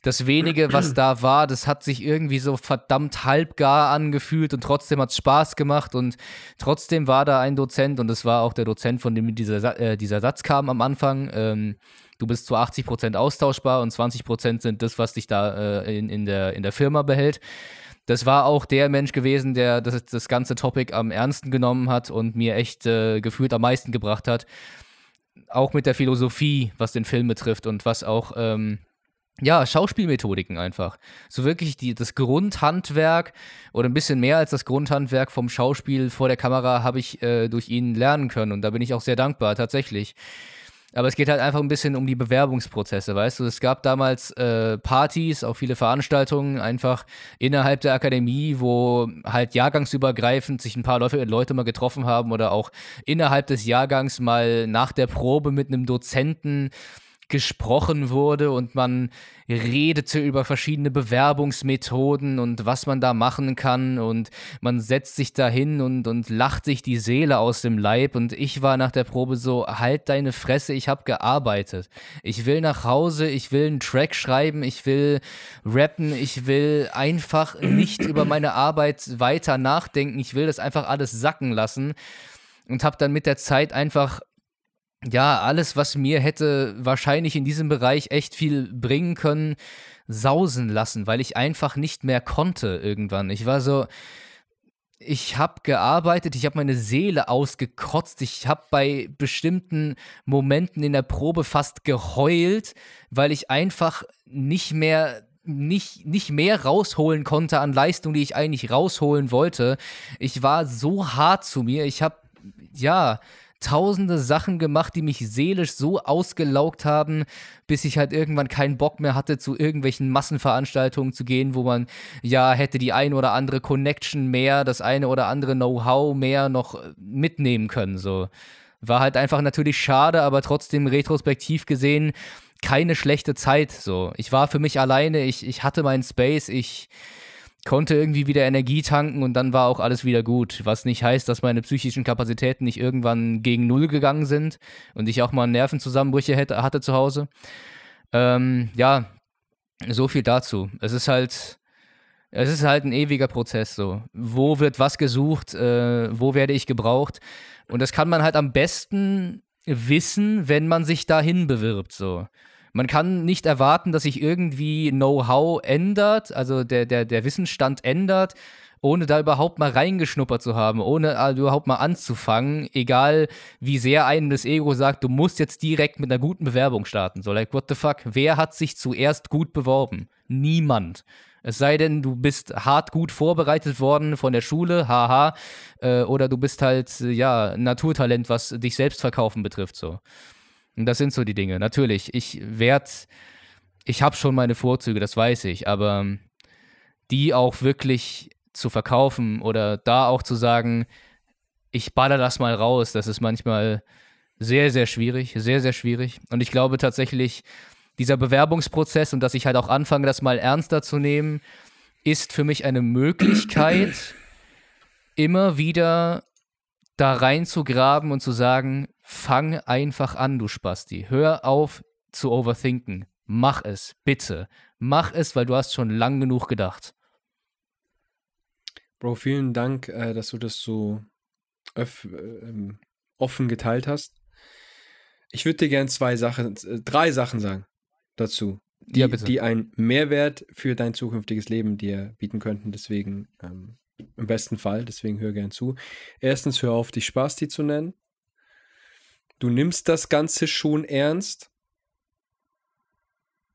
[SPEAKER 2] das wenige, was da war, das hat sich irgendwie so verdammt halbgar angefühlt und trotzdem hat es Spaß gemacht und trotzdem war da ein Dozent und das war auch der Dozent, von dem dieser, äh, dieser Satz kam am Anfang. Ähm, du bist zu 80 Prozent austauschbar und 20 Prozent sind das, was dich da äh, in, in, der, in der Firma behält. Das war auch der Mensch gewesen, der das, das ganze Topic am ernsten genommen hat und mir echt äh, gefühlt am meisten gebracht hat. Auch mit der Philosophie, was den Film betrifft und was auch ähm, ja, Schauspielmethodiken einfach. So wirklich die, das Grundhandwerk oder ein bisschen mehr als das Grundhandwerk vom Schauspiel vor der Kamera habe ich äh, durch ihn lernen können und da bin ich auch sehr dankbar, tatsächlich. Aber es geht halt einfach ein bisschen um die Bewerbungsprozesse, weißt du? Es gab damals äh, Partys, auch viele Veranstaltungen einfach innerhalb der Akademie, wo halt jahrgangsübergreifend sich ein paar Leute, Leute mal getroffen haben oder auch innerhalb des Jahrgangs mal nach der Probe mit einem Dozenten gesprochen wurde und man redete über verschiedene Bewerbungsmethoden und was man da machen kann und man setzt sich da hin und, und lacht sich die Seele aus dem Leib und ich war nach der Probe so, halt deine Fresse, ich habe gearbeitet. Ich will nach Hause, ich will einen Track schreiben, ich will rappen, ich will einfach nicht über meine Arbeit weiter nachdenken, ich will das einfach alles sacken lassen und habe dann mit der Zeit einfach ja, alles, was mir hätte wahrscheinlich in diesem Bereich echt viel bringen können, sausen lassen, weil ich einfach nicht mehr konnte irgendwann. Ich war so, ich habe gearbeitet, ich habe meine Seele ausgekotzt, ich habe bei bestimmten Momenten in der Probe fast geheult, weil ich einfach nicht mehr nicht, nicht mehr rausholen konnte an Leistung, die ich eigentlich rausholen wollte. Ich war so hart zu mir. Ich habe, ja, tausende Sachen gemacht, die mich seelisch so ausgelaugt haben, bis ich halt irgendwann keinen Bock mehr hatte, zu irgendwelchen Massenveranstaltungen zu gehen, wo man ja hätte die ein oder andere Connection mehr, das eine oder andere Know-how mehr noch mitnehmen können. So war halt einfach natürlich schade, aber trotzdem retrospektiv gesehen keine schlechte Zeit. So, ich war für mich alleine, ich, ich hatte meinen Space, ich konnte irgendwie wieder Energie tanken und dann war auch alles wieder gut. Was nicht heißt, dass meine psychischen Kapazitäten nicht irgendwann gegen Null gegangen sind und ich auch mal Nervenzusammenbrüche hätte, hatte zu Hause. Ähm, ja, so viel dazu. Es ist halt, es ist halt ein ewiger Prozess so. Wo wird was gesucht? Äh, wo werde ich gebraucht? Und das kann man halt am besten wissen, wenn man sich dahin bewirbt so. Man kann nicht erwarten, dass sich irgendwie Know-how ändert, also der, der, der Wissensstand ändert, ohne da überhaupt mal reingeschnuppert zu haben, ohne äh, überhaupt mal anzufangen, egal wie sehr einem das Ego sagt, du musst jetzt direkt mit einer guten Bewerbung starten. So, like, what the fuck? Wer hat sich zuerst gut beworben? Niemand. Es sei denn, du bist hart gut vorbereitet worden von der Schule, haha, äh, oder du bist halt, ja, Naturtalent, was dich selbst verkaufen betrifft, so. Und das sind so die Dinge. Natürlich, ich werde, ich habe schon meine Vorzüge, das weiß ich, aber die auch wirklich zu verkaufen oder da auch zu sagen, ich baller das mal raus, das ist manchmal sehr, sehr schwierig, sehr, sehr schwierig. Und ich glaube tatsächlich, dieser Bewerbungsprozess und dass ich halt auch anfange, das mal ernster zu nehmen, ist für mich eine Möglichkeit, immer wieder da reinzugraben und zu sagen, fang einfach an, du Spasti. Hör auf zu overthinken. Mach es, bitte. Mach es, weil du hast schon lang genug gedacht.
[SPEAKER 1] Bro, vielen Dank, äh, dass du das so äh, ähm, offen geteilt hast. Ich würde dir gerne zwei Sachen, äh, drei Sachen sagen dazu, die, ja, die einen Mehrwert für dein zukünftiges Leben dir bieten könnten. Deswegen ähm, im besten Fall, deswegen hör gern zu. Erstens, hör auf, dich Spasti zu nennen. Du nimmst das Ganze schon ernst.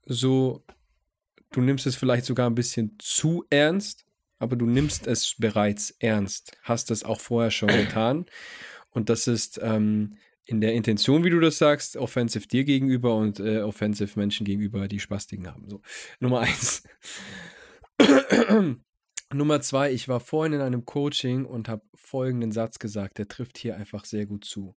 [SPEAKER 1] So, du nimmst es vielleicht sogar ein bisschen zu ernst, aber du nimmst es bereits ernst. Hast es auch vorher schon getan. Und das ist ähm, in der Intention, wie du das sagst, offensive dir gegenüber und äh, offensive Menschen gegenüber, die Spastiken haben. So, Nummer eins. Nummer zwei, ich war vorhin in einem Coaching und habe folgenden Satz gesagt, der trifft hier einfach sehr gut zu.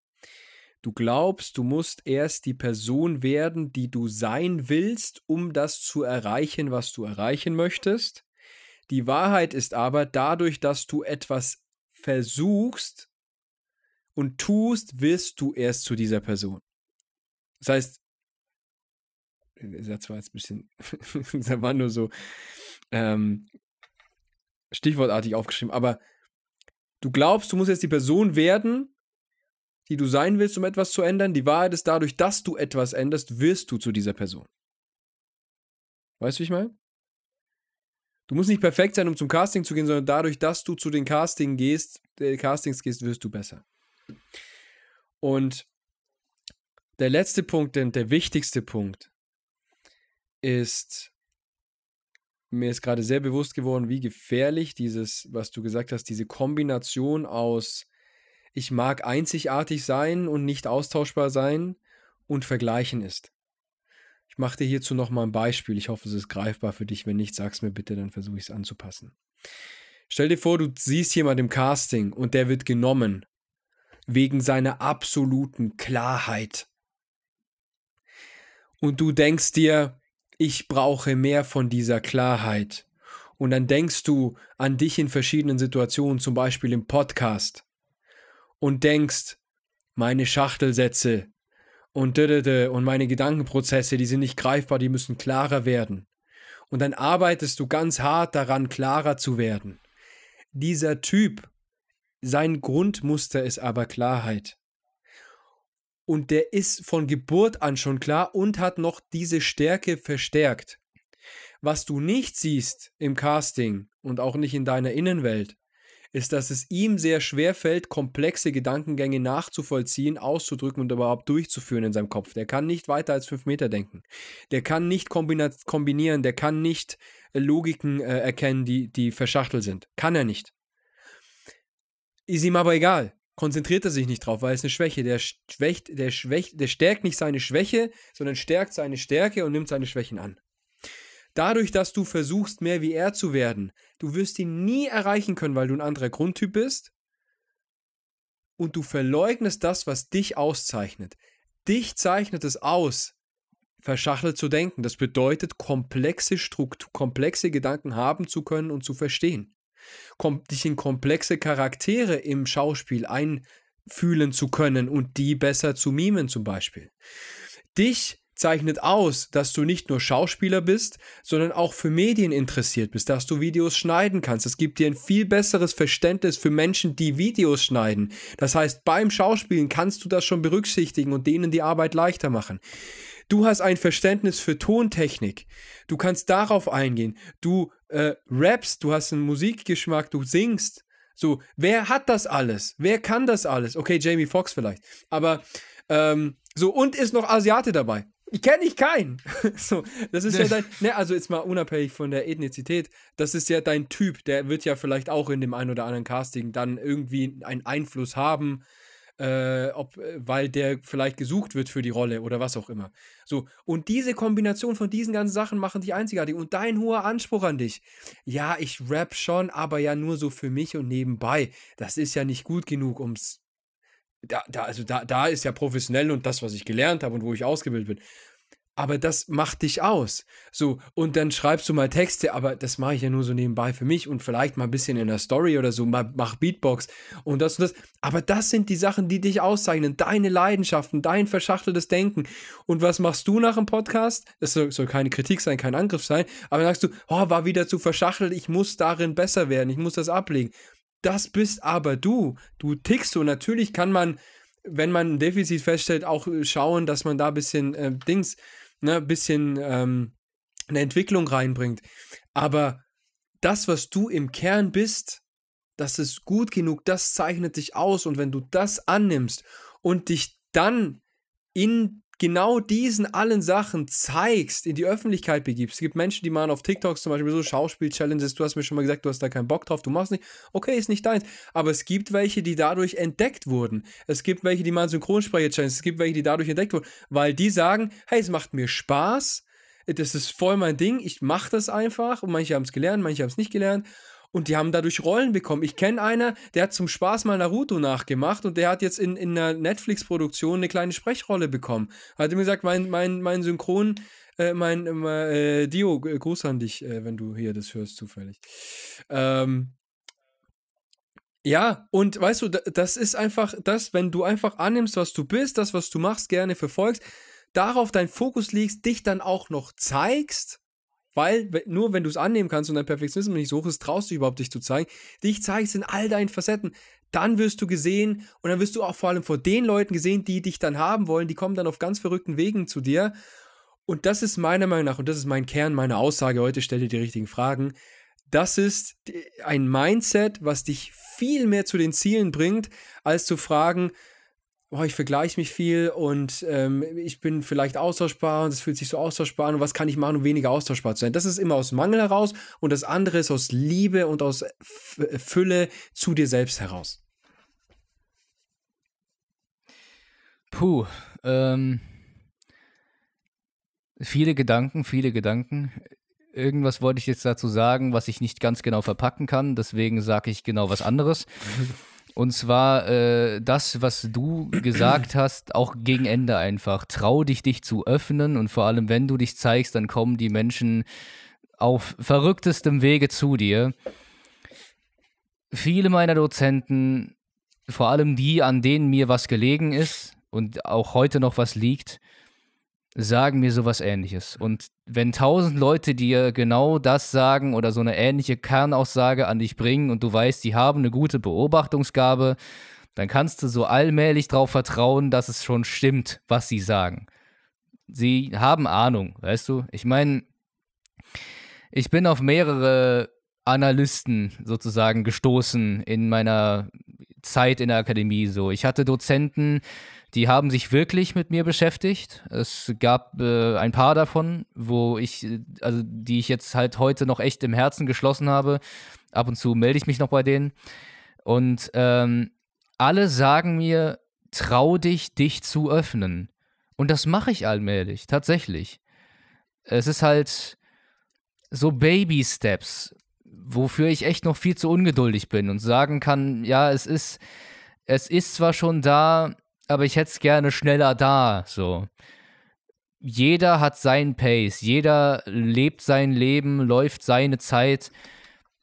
[SPEAKER 1] Du glaubst, du musst erst die Person werden, die du sein willst, um das zu erreichen, was du erreichen möchtest. Die Wahrheit ist aber, dadurch, dass du etwas versuchst und tust, wirst du erst zu dieser Person. Das heißt, der Satz war jetzt ein bisschen, der war nur so, ähm, stichwortartig aufgeschrieben, aber du glaubst, du musst jetzt die Person werden, die du sein willst, um etwas zu ändern. Die Wahrheit ist dadurch, dass du etwas änderst, wirst du zu dieser Person. Weißt du, wie ich meine? Du musst nicht perfekt sein, um zum Casting zu gehen, sondern dadurch, dass du zu den Casting gehst, äh, Castings gehst, wirst du besser. Und der letzte Punkt, denn der wichtigste Punkt, ist, mir ist gerade sehr bewusst geworden, wie gefährlich dieses, was du gesagt hast, diese Kombination aus, ich mag einzigartig sein und nicht austauschbar sein und vergleichen ist. Ich mache dir hierzu nochmal ein Beispiel. Ich hoffe, es ist greifbar für dich. Wenn nicht, sag's mir bitte, dann versuche ich es anzupassen. Stell dir vor, du siehst jemand im Casting und der wird genommen wegen seiner absoluten Klarheit. Und du denkst dir, ich brauche mehr von dieser Klarheit. Und dann denkst du an dich in verschiedenen Situationen, zum Beispiel im Podcast, und denkst, meine Schachtelsätze und und meine Gedankenprozesse, die sind nicht greifbar, die müssen klarer werden. Und dann arbeitest du ganz hart daran, klarer zu werden. Dieser Typ, sein Grundmuster ist aber Klarheit und der ist von Geburt an schon klar und hat noch diese Stärke verstärkt. Was du nicht siehst im Casting und auch nicht in deiner Innenwelt, ist, dass es ihm sehr schwer fällt, komplexe Gedankengänge nachzuvollziehen, auszudrücken und überhaupt durchzuführen in seinem Kopf. Der kann nicht weiter als fünf Meter denken. Der kann nicht kombinieren, der kann nicht äh, Logiken äh, erkennen, die, die verschachtelt sind. Kann er nicht. Ist ihm aber egal. Konzentriert er sich nicht drauf, weil es eine Schwäche. Der schwächt, der schwächt, der stärkt nicht seine Schwäche, sondern stärkt seine Stärke und nimmt seine Schwächen an. Dadurch, dass du versuchst, mehr wie er zu werden, du wirst ihn nie erreichen können, weil du ein anderer Grundtyp bist. Und du verleugnest das, was dich auszeichnet. Dich zeichnet es aus, verschachtelt zu denken. Das bedeutet, komplexe Struktur, komplexe Gedanken haben zu können und zu verstehen. Kom dich in komplexe Charaktere im Schauspiel einfühlen zu können und die besser zu mimen zum Beispiel. Dich zeichnet aus, dass du nicht nur Schauspieler bist, sondern auch für Medien interessiert bist, dass du Videos schneiden kannst. Es gibt dir ein viel besseres Verständnis für Menschen, die Videos schneiden. Das heißt, beim Schauspielen kannst du das schon berücksichtigen und denen die Arbeit leichter machen. Du hast ein Verständnis für Tontechnik. Du kannst darauf eingehen. Du äh, rappst, du hast einen Musikgeschmack, du singst. So, wer hat das alles? Wer kann das alles? Okay, Jamie Foxx vielleicht. Aber ähm, so, und ist noch Asiate dabei. Ich kenne nicht keinen. so, das ist ja dein, ne, also jetzt mal unabhängig von der Ethnizität, das ist ja dein Typ, der wird ja vielleicht auch in dem einen oder anderen Casting dann irgendwie einen Einfluss haben, äh, ob, weil der vielleicht gesucht wird für die Rolle oder was auch immer. So, und diese Kombination von diesen ganzen Sachen machen dich einzigartig und dein hoher Anspruch an dich. Ja, ich rap schon, aber ja nur so für mich und nebenbei. Das ist ja nicht gut genug, ums da, da, also da, da ist ja professionell und das, was ich gelernt habe und wo ich ausgebildet bin. Aber das macht dich aus. So, und dann schreibst du mal Texte, aber das mache ich ja nur so nebenbei für mich und vielleicht mal ein bisschen in der Story oder so, mal mach Beatbox und das und das. Aber das sind die Sachen, die dich auszeichnen, deine Leidenschaften, dein verschachteltes Denken. Und was machst du nach dem Podcast? Das soll, soll keine Kritik sein, kein Angriff sein, aber dann sagst du, oh, war wieder zu verschachtelt, ich muss darin besser werden, ich muss das ablegen. Das bist aber du. Du tickst so. Natürlich kann man, wenn man ein Defizit feststellt, auch äh, schauen, dass man da ein bisschen äh, Dings, ne, bisschen ähm, eine Entwicklung reinbringt. Aber das, was du im Kern bist, das ist gut genug, das zeichnet dich aus. Und wenn du das annimmst und dich dann in genau diesen allen Sachen zeigst, in die Öffentlichkeit begibst. Es gibt Menschen, die machen auf TikToks zum Beispiel so Schauspiel-Challenges. Du hast mir schon mal gesagt, du hast da keinen Bock drauf, du machst nicht. Okay, ist nicht deins. Aber es gibt welche, die dadurch entdeckt wurden. Es gibt welche, die machen Synchronsprecher-Challenges. Es gibt welche, die dadurch entdeckt wurden, weil die sagen, hey, es macht mir Spaß. Das ist voll mein Ding. Ich mache das einfach. Und manche haben es gelernt, manche haben es nicht gelernt und die haben dadurch Rollen bekommen. Ich kenne einer, der hat zum Spaß mal Naruto nachgemacht und der hat jetzt in, in einer Netflix-Produktion eine kleine Sprechrolle bekommen. Hat ihm gesagt, mein, mein, mein Synchron, äh, mein äh, Dio, Gruß an dich, äh, wenn du hier das hörst, zufällig. Ähm, ja, und weißt du, das ist einfach das, wenn du einfach annimmst, was du bist, das, was du machst, gerne verfolgst, darauf dein Fokus legst, dich dann auch noch zeigst weil nur wenn du es annehmen kannst und dein Perfektionismus nicht so hoch ist, traust du dich überhaupt dich zu zeigen, dich zeigst in all deinen Facetten, dann wirst du gesehen und dann wirst du auch vor allem vor den Leuten gesehen, die dich dann haben wollen, die kommen dann auf ganz verrückten Wegen zu dir. Und das ist meiner Meinung nach, und das ist mein Kern meiner Aussage heute, stell dir die richtigen Fragen. Das ist ein Mindset, was dich viel mehr zu den Zielen bringt, als zu fragen, oh, ich vergleiche mich viel und ähm, ich bin vielleicht austauschbar und es fühlt sich so austauschbar an und was kann ich machen, um weniger austauschbar zu sein. Das ist immer aus Mangel heraus und das andere ist aus Liebe und aus F Fülle zu dir selbst heraus.
[SPEAKER 2] Puh, ähm, viele Gedanken, viele Gedanken. Irgendwas wollte ich jetzt dazu sagen, was ich nicht ganz genau verpacken kann, deswegen sage ich genau was anderes. Und zwar äh, das, was du gesagt hast, auch gegen Ende einfach. Trau dich, dich zu öffnen und vor allem, wenn du dich zeigst, dann kommen die Menschen auf verrücktestem Wege zu dir. Viele meiner Dozenten, vor allem die, an denen mir was gelegen ist und auch heute noch was liegt, sagen mir sowas ähnliches. Und wenn tausend Leute dir genau das sagen oder so eine ähnliche Kernaussage an dich bringen und du weißt, die haben eine gute Beobachtungsgabe, dann kannst du so allmählich darauf vertrauen, dass es schon stimmt, was sie sagen. Sie haben Ahnung, weißt du? Ich meine, ich bin auf mehrere Analysten sozusagen gestoßen in meiner Zeit in der Akademie. So, ich hatte Dozenten, die haben sich wirklich mit mir beschäftigt. Es gab äh, ein paar davon, wo ich, also die ich jetzt halt heute noch echt im Herzen geschlossen habe. Ab und zu melde ich mich noch bei denen. Und ähm, alle sagen mir, trau dich, dich zu öffnen. Und das mache ich allmählich, tatsächlich. Es ist halt so Baby-Steps, wofür ich echt noch viel zu ungeduldig bin und sagen kann, ja, es ist, es ist zwar schon da, aber ich hätte es gerne schneller da, so. Jeder hat seinen Pace, jeder lebt sein Leben, läuft seine Zeit.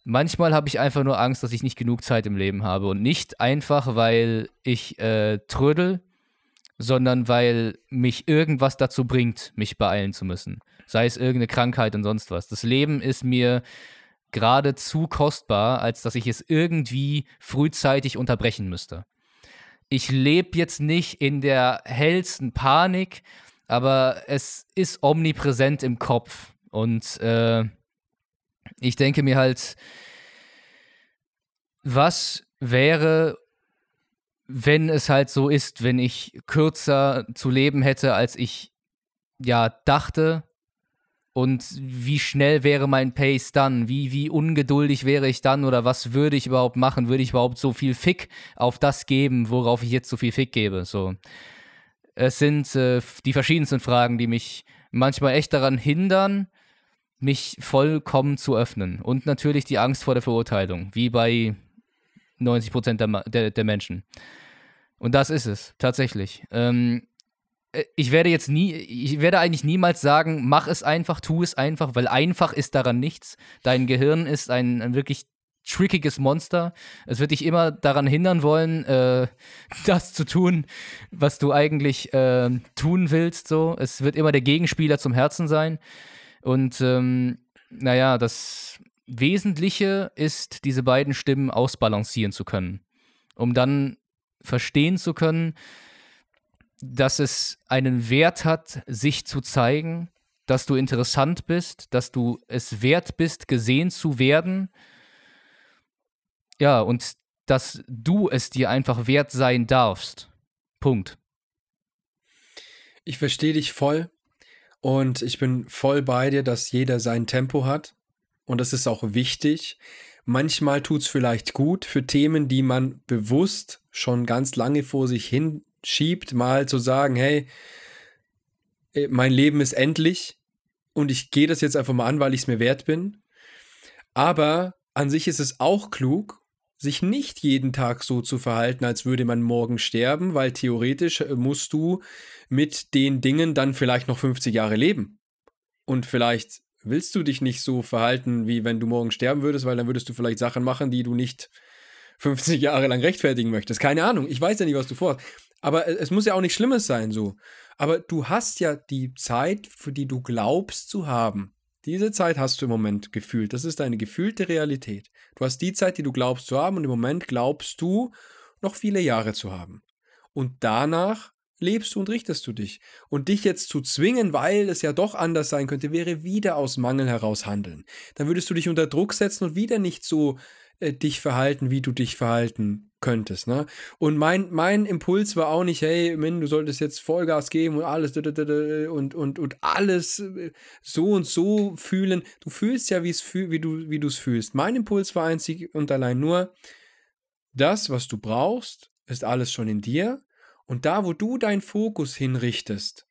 [SPEAKER 2] Manchmal habe ich einfach nur Angst, dass ich nicht genug Zeit im Leben habe und nicht einfach, weil ich äh, trödel, sondern weil mich irgendwas dazu bringt, mich beeilen zu müssen. Sei es irgendeine Krankheit und sonst was. Das Leben ist mir gerade zu kostbar, als dass ich es irgendwie frühzeitig unterbrechen müsste. Ich lebe jetzt nicht in der hellsten Panik, aber es ist omnipräsent im Kopf. Und äh, ich denke mir halt, was wäre wenn es halt so ist, wenn ich kürzer zu leben hätte, als ich ja dachte. Und wie schnell wäre mein Pace dann? Wie, wie ungeduldig wäre ich dann? Oder was würde ich überhaupt machen? Würde ich überhaupt so viel Fick auf das geben, worauf ich jetzt so viel Fick gebe? So. Es sind äh, die verschiedensten Fragen, die mich manchmal echt daran hindern, mich vollkommen zu öffnen. Und natürlich die Angst vor der Verurteilung, wie bei 90 Prozent der, der, der, Menschen. Und das ist es, tatsächlich. Ähm, äh, ich werde jetzt nie, ich werde eigentlich niemals sagen, mach es einfach, tu es einfach, weil einfach ist daran nichts. Dein Gehirn ist ein, ein wirklich trickiges Monster. Es wird dich immer daran hindern wollen, äh, das zu tun, was du eigentlich äh, tun willst. So, es wird immer der Gegenspieler zum Herzen sein. Und ähm, naja, das Wesentliche ist, diese beiden Stimmen ausbalancieren zu können, um dann verstehen zu können, dass es einen Wert hat, sich zu zeigen, dass du interessant bist, dass du es wert bist, gesehen zu werden. Ja, und dass du es dir einfach wert sein darfst. Punkt.
[SPEAKER 1] Ich verstehe dich voll und ich bin voll bei dir, dass jeder sein Tempo hat und das ist auch wichtig. Manchmal tut es vielleicht gut für Themen, die man bewusst schon ganz lange vor sich hinschiebt, mal zu sagen, hey, äh, mein Leben ist endlich und ich gehe das jetzt einfach mal an, weil ich es mir wert bin. Aber an sich ist es auch klug, sich nicht jeden Tag so zu verhalten, als würde man morgen sterben, weil theoretisch äh, musst du mit den Dingen dann vielleicht noch 50 Jahre leben. Und vielleicht willst du dich nicht so verhalten, wie wenn du morgen sterben würdest, weil dann würdest du vielleicht Sachen machen, die du nicht 50 Jahre lang rechtfertigen möchtest. Keine Ahnung, ich weiß ja nicht, was du vorhast. Aber es muss ja auch nicht Schlimmes sein, so. Aber du hast ja die Zeit, für die du glaubst zu haben. Diese Zeit hast du im Moment gefühlt. Das ist deine gefühlte Realität. Du hast die Zeit, die du glaubst zu haben und im Moment glaubst du, noch viele Jahre zu haben. Und danach lebst du und richtest du dich. Und dich jetzt zu zwingen, weil es ja doch anders sein könnte, wäre wieder aus Mangel heraus handeln. Dann würdest du dich unter Druck setzen und wieder nicht so äh, dich verhalten, wie du dich verhalten könntest. Ne? Und mein, mein Impuls war auch nicht, hey, Min, du solltest jetzt Vollgas geben und alles und, und, und alles äh, so und so fühlen. Du fühlst ja, wie du wie es fühlst. Mein Impuls war einzig und allein nur, das, was du brauchst, ist alles schon in dir und da, wo du deinen Fokus hinrichtest,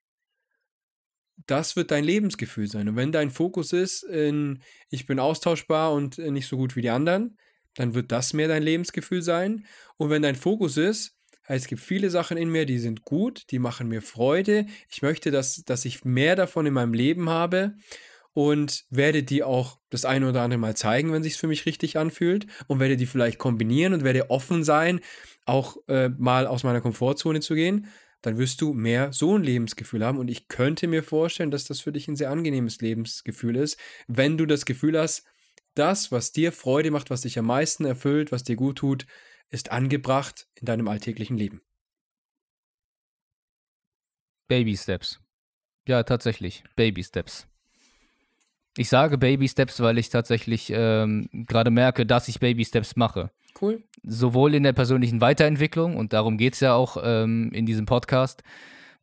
[SPEAKER 1] das wird dein Lebensgefühl sein. Und wenn dein Fokus ist in, ich bin austauschbar und äh, nicht so gut wie die anderen, dann wird das mehr dein Lebensgefühl sein. Und wenn dein Fokus ist, es gibt viele Sachen in mir, die sind gut, die machen mir Freude. Ich möchte, dass, dass ich mehr davon in meinem Leben habe und werde die auch das eine oder andere Mal zeigen, wenn sich für mich richtig anfühlt und werde die vielleicht kombinieren und werde offen sein, auch äh, mal aus meiner Komfortzone zu gehen, dann wirst du mehr so ein Lebensgefühl haben. Und ich könnte mir vorstellen, dass das für dich ein sehr angenehmes Lebensgefühl ist, wenn du das Gefühl hast, das, was dir Freude macht, was dich am meisten erfüllt, was dir gut tut, ist angebracht in deinem alltäglichen Leben.
[SPEAKER 2] Baby Steps. Ja, tatsächlich. Baby Steps. Ich sage Baby Steps, weil ich tatsächlich ähm, gerade merke, dass ich Baby Steps mache.
[SPEAKER 1] Cool.
[SPEAKER 2] Sowohl in der persönlichen Weiterentwicklung, und darum geht es ja auch ähm, in diesem Podcast,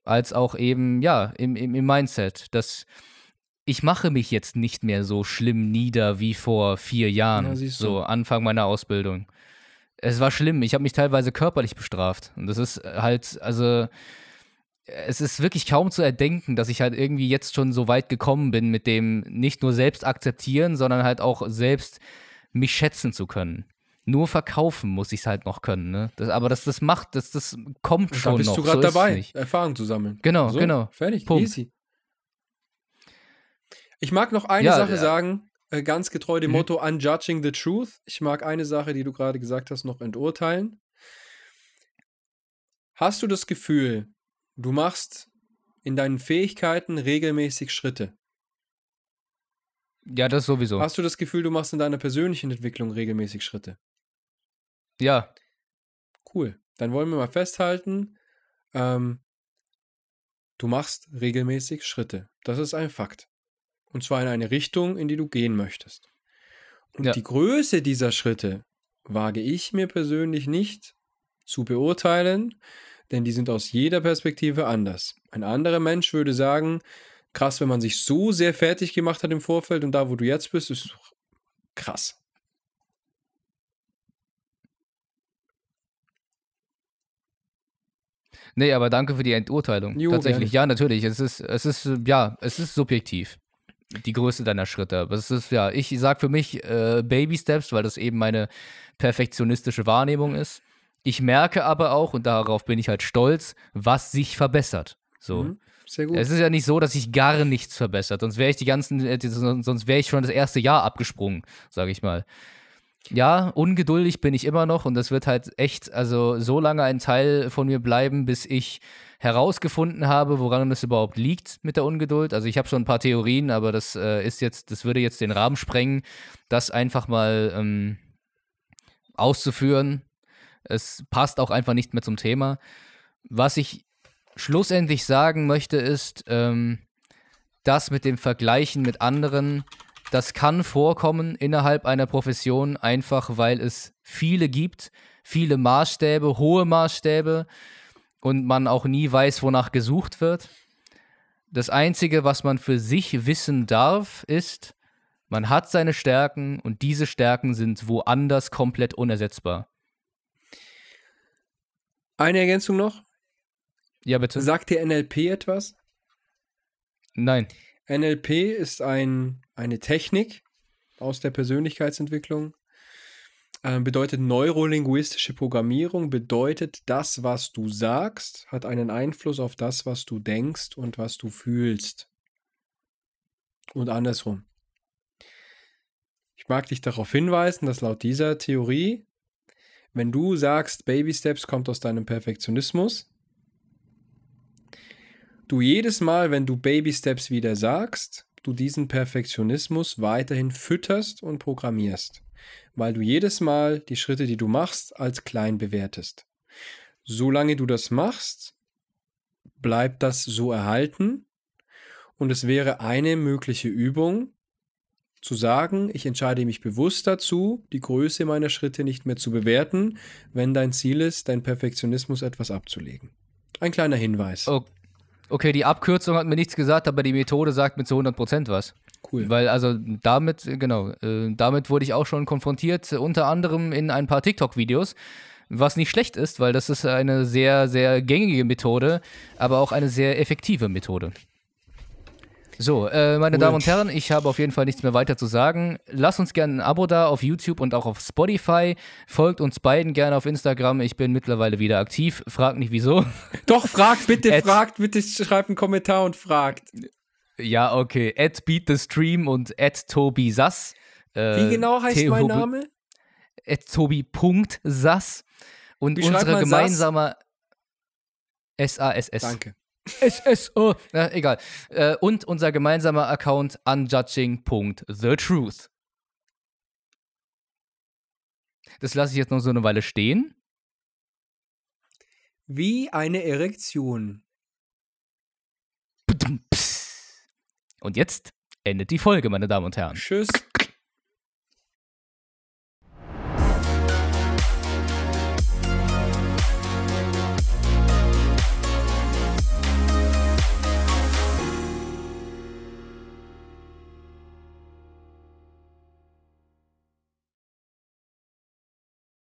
[SPEAKER 2] als auch eben, ja, im, im, im Mindset. Dass ich mache mich jetzt nicht mehr so schlimm nieder wie vor vier Jahren,
[SPEAKER 1] Ja,
[SPEAKER 2] so Anfang meiner Ausbildung. Es war schlimm. Ich habe mich teilweise körperlich bestraft. Und das ist halt, also es ist wirklich kaum zu erdenken, dass ich halt irgendwie jetzt schon so weit gekommen bin mit dem nicht nur selbst akzeptieren, sondern halt auch selbst mich schätzen zu können. Nur verkaufen muss ich es halt noch können, ne? Das, aber das, das macht, das, das kommt
[SPEAKER 1] Und da
[SPEAKER 2] schon
[SPEAKER 1] bist
[SPEAKER 2] noch.
[SPEAKER 1] du gerade
[SPEAKER 2] so
[SPEAKER 1] dabei. Erfahrung zu sammeln.
[SPEAKER 2] Genau,
[SPEAKER 1] So,
[SPEAKER 2] genau.
[SPEAKER 1] Fertig,
[SPEAKER 2] Punkt.
[SPEAKER 1] easy. Ich mag noch eine
[SPEAKER 2] Ja,
[SPEAKER 1] Sache
[SPEAKER 2] ja.
[SPEAKER 1] sagen, äh, ganz getreu dem
[SPEAKER 2] Mhm.
[SPEAKER 1] Motto Unjudging the Truth. Ich mag eine Sache, die du gerade gesagt hast, noch enturteilen. Hast du das Gefühl, du machst in deinen Fähigkeiten regelmäßig Schritte?
[SPEAKER 2] Ja, das sowieso.
[SPEAKER 1] Hast du das Gefühl, du machst in deiner persönlichen Entwicklung regelmäßig Schritte?
[SPEAKER 2] Ja,
[SPEAKER 1] Cool. Dann wollen wir mal festhalten, ähm, du machst regelmäßig Schritte. Das ist ein Fakt. Und zwar in eine Richtung, in die du gehen möchtest. Und
[SPEAKER 2] Ja.
[SPEAKER 1] die Größe dieser Schritte wage ich mir persönlich nicht zu beurteilen, denn die sind aus jeder Perspektive anders. Ein anderer Mensch würde sagen, krass, wenn man sich so sehr fertig gemacht hat im Vorfeld und da, wo du jetzt bist, ist krass.
[SPEAKER 2] nee, aber danke für die Enturteilung.
[SPEAKER 1] Jo,
[SPEAKER 2] Tatsächlich, ja, natürlich. Es ist, es ist, ja, es ist subjektiv. Die Größe deiner Schritte. Aber es ist, ja, ich sag für mich äh, Baby Steps, weil das eben meine perfektionistische Wahrnehmung ist. Ich merke aber auch, und darauf bin ich halt stolz, was sich verbessert. So.
[SPEAKER 1] Mhm. Sehr gut.
[SPEAKER 2] Es ist ja nicht so, dass sich gar nichts verbessert. Sonst wäre ich die ganzen, äh, sonst wäre ich schon das erste Jahr abgesprungen, sage ich mal. Ja, ungeduldig bin ich immer noch und das wird halt echt, also so lange ein Teil von mir bleiben, bis ich herausgefunden habe, woran es überhaupt liegt mit der Ungeduld. Also ich habe schon ein paar Theorien, aber das äh, ist jetzt, das würde jetzt den Rahmen sprengen, das einfach mal ähm, auszuführen. Es passt auch einfach nicht mehr zum Thema. Was ich schlussendlich sagen möchte, ist, ähm, das mit dem Vergleichen mit anderen, das kann vorkommen innerhalb einer Profession, einfach weil es viele gibt, viele Maßstäbe, hohe Maßstäbe und man auch nie weiß, wonach gesucht wird. Das Einzige, was man für sich wissen darf, ist, man hat seine Stärken und diese Stärken sind woanders komplett unersetzbar.
[SPEAKER 1] Eine Ergänzung noch.
[SPEAKER 2] Ja, bitte?
[SPEAKER 1] Sagt dir NLP etwas?
[SPEAKER 2] Nein.
[SPEAKER 1] NLP ist ein, eine Technik aus der Persönlichkeitsentwicklung. Ähm, bedeutet neurolinguistische Programmierung, bedeutet das, was du sagst, hat einen Einfluss auf das, was du denkst und was du fühlst. Und andersrum. Ich mag dich darauf hinweisen, dass laut dieser Theorie, wenn du sagst, Baby Steps kommt aus deinem Perfektionismus, du jedes Mal, wenn du Baby Steps wieder sagst, du diesen Perfektionismus weiterhin fütterst und programmierst, weil du jedes Mal die Schritte, die du machst, als klein bewertest. Solange du das machst, bleibt das so erhalten und es wäre eine mögliche Übung, zu sagen, ich entscheide mich bewusst dazu, die Größe meiner Schritte nicht mehr zu bewerten, wenn dein Ziel ist, dein Perfektionismus etwas abzulegen. Ein kleiner Hinweis.
[SPEAKER 2] Oh, okay, die Abkürzung hat mir nichts gesagt, aber die Methode sagt mir zu 100% was.
[SPEAKER 1] Cool.
[SPEAKER 2] Weil, also damit, genau, äh, damit wurde ich auch schon konfrontiert, äh, unter anderem in ein paar TikTok-Videos, was nicht schlecht ist, weil das ist eine sehr, sehr gängige Methode, aber auch eine sehr effektive Methode. So, äh, meine
[SPEAKER 1] Cool.
[SPEAKER 2] Damen und Herren, ich habe auf jeden Fall nichts mehr weiter zu sagen. Lasst uns gerne ein Abo da auf YouTube und auch auf Spotify. Folgt uns beiden gerne auf Instagram. Ich bin mittlerweile wieder aktiv. Fragt nicht wieso.
[SPEAKER 1] Doch, fragt bitte, fragt bitte, schreibt einen Kommentar und fragt.
[SPEAKER 2] Ja, okay. At Beat the Stream und at Tobi Sass. Äh,
[SPEAKER 1] Wie genau heißt
[SPEAKER 2] Theo-
[SPEAKER 1] mein Name?
[SPEAKER 2] At Tobi.sass. Und
[SPEAKER 1] Wie schreibt
[SPEAKER 2] unsere
[SPEAKER 1] man Sass?
[SPEAKER 2] gemeinsame S-A-S-S.
[SPEAKER 1] Danke.
[SPEAKER 2] S-S-O. Na, egal. Äh, und unser gemeinsamer Account unjudging.thetruth. Das lasse ich jetzt noch so eine Weile stehen.
[SPEAKER 1] Wie eine Erektion.
[SPEAKER 2] Und jetzt endet die Folge, meine Damen und Herren.
[SPEAKER 1] Tschüss.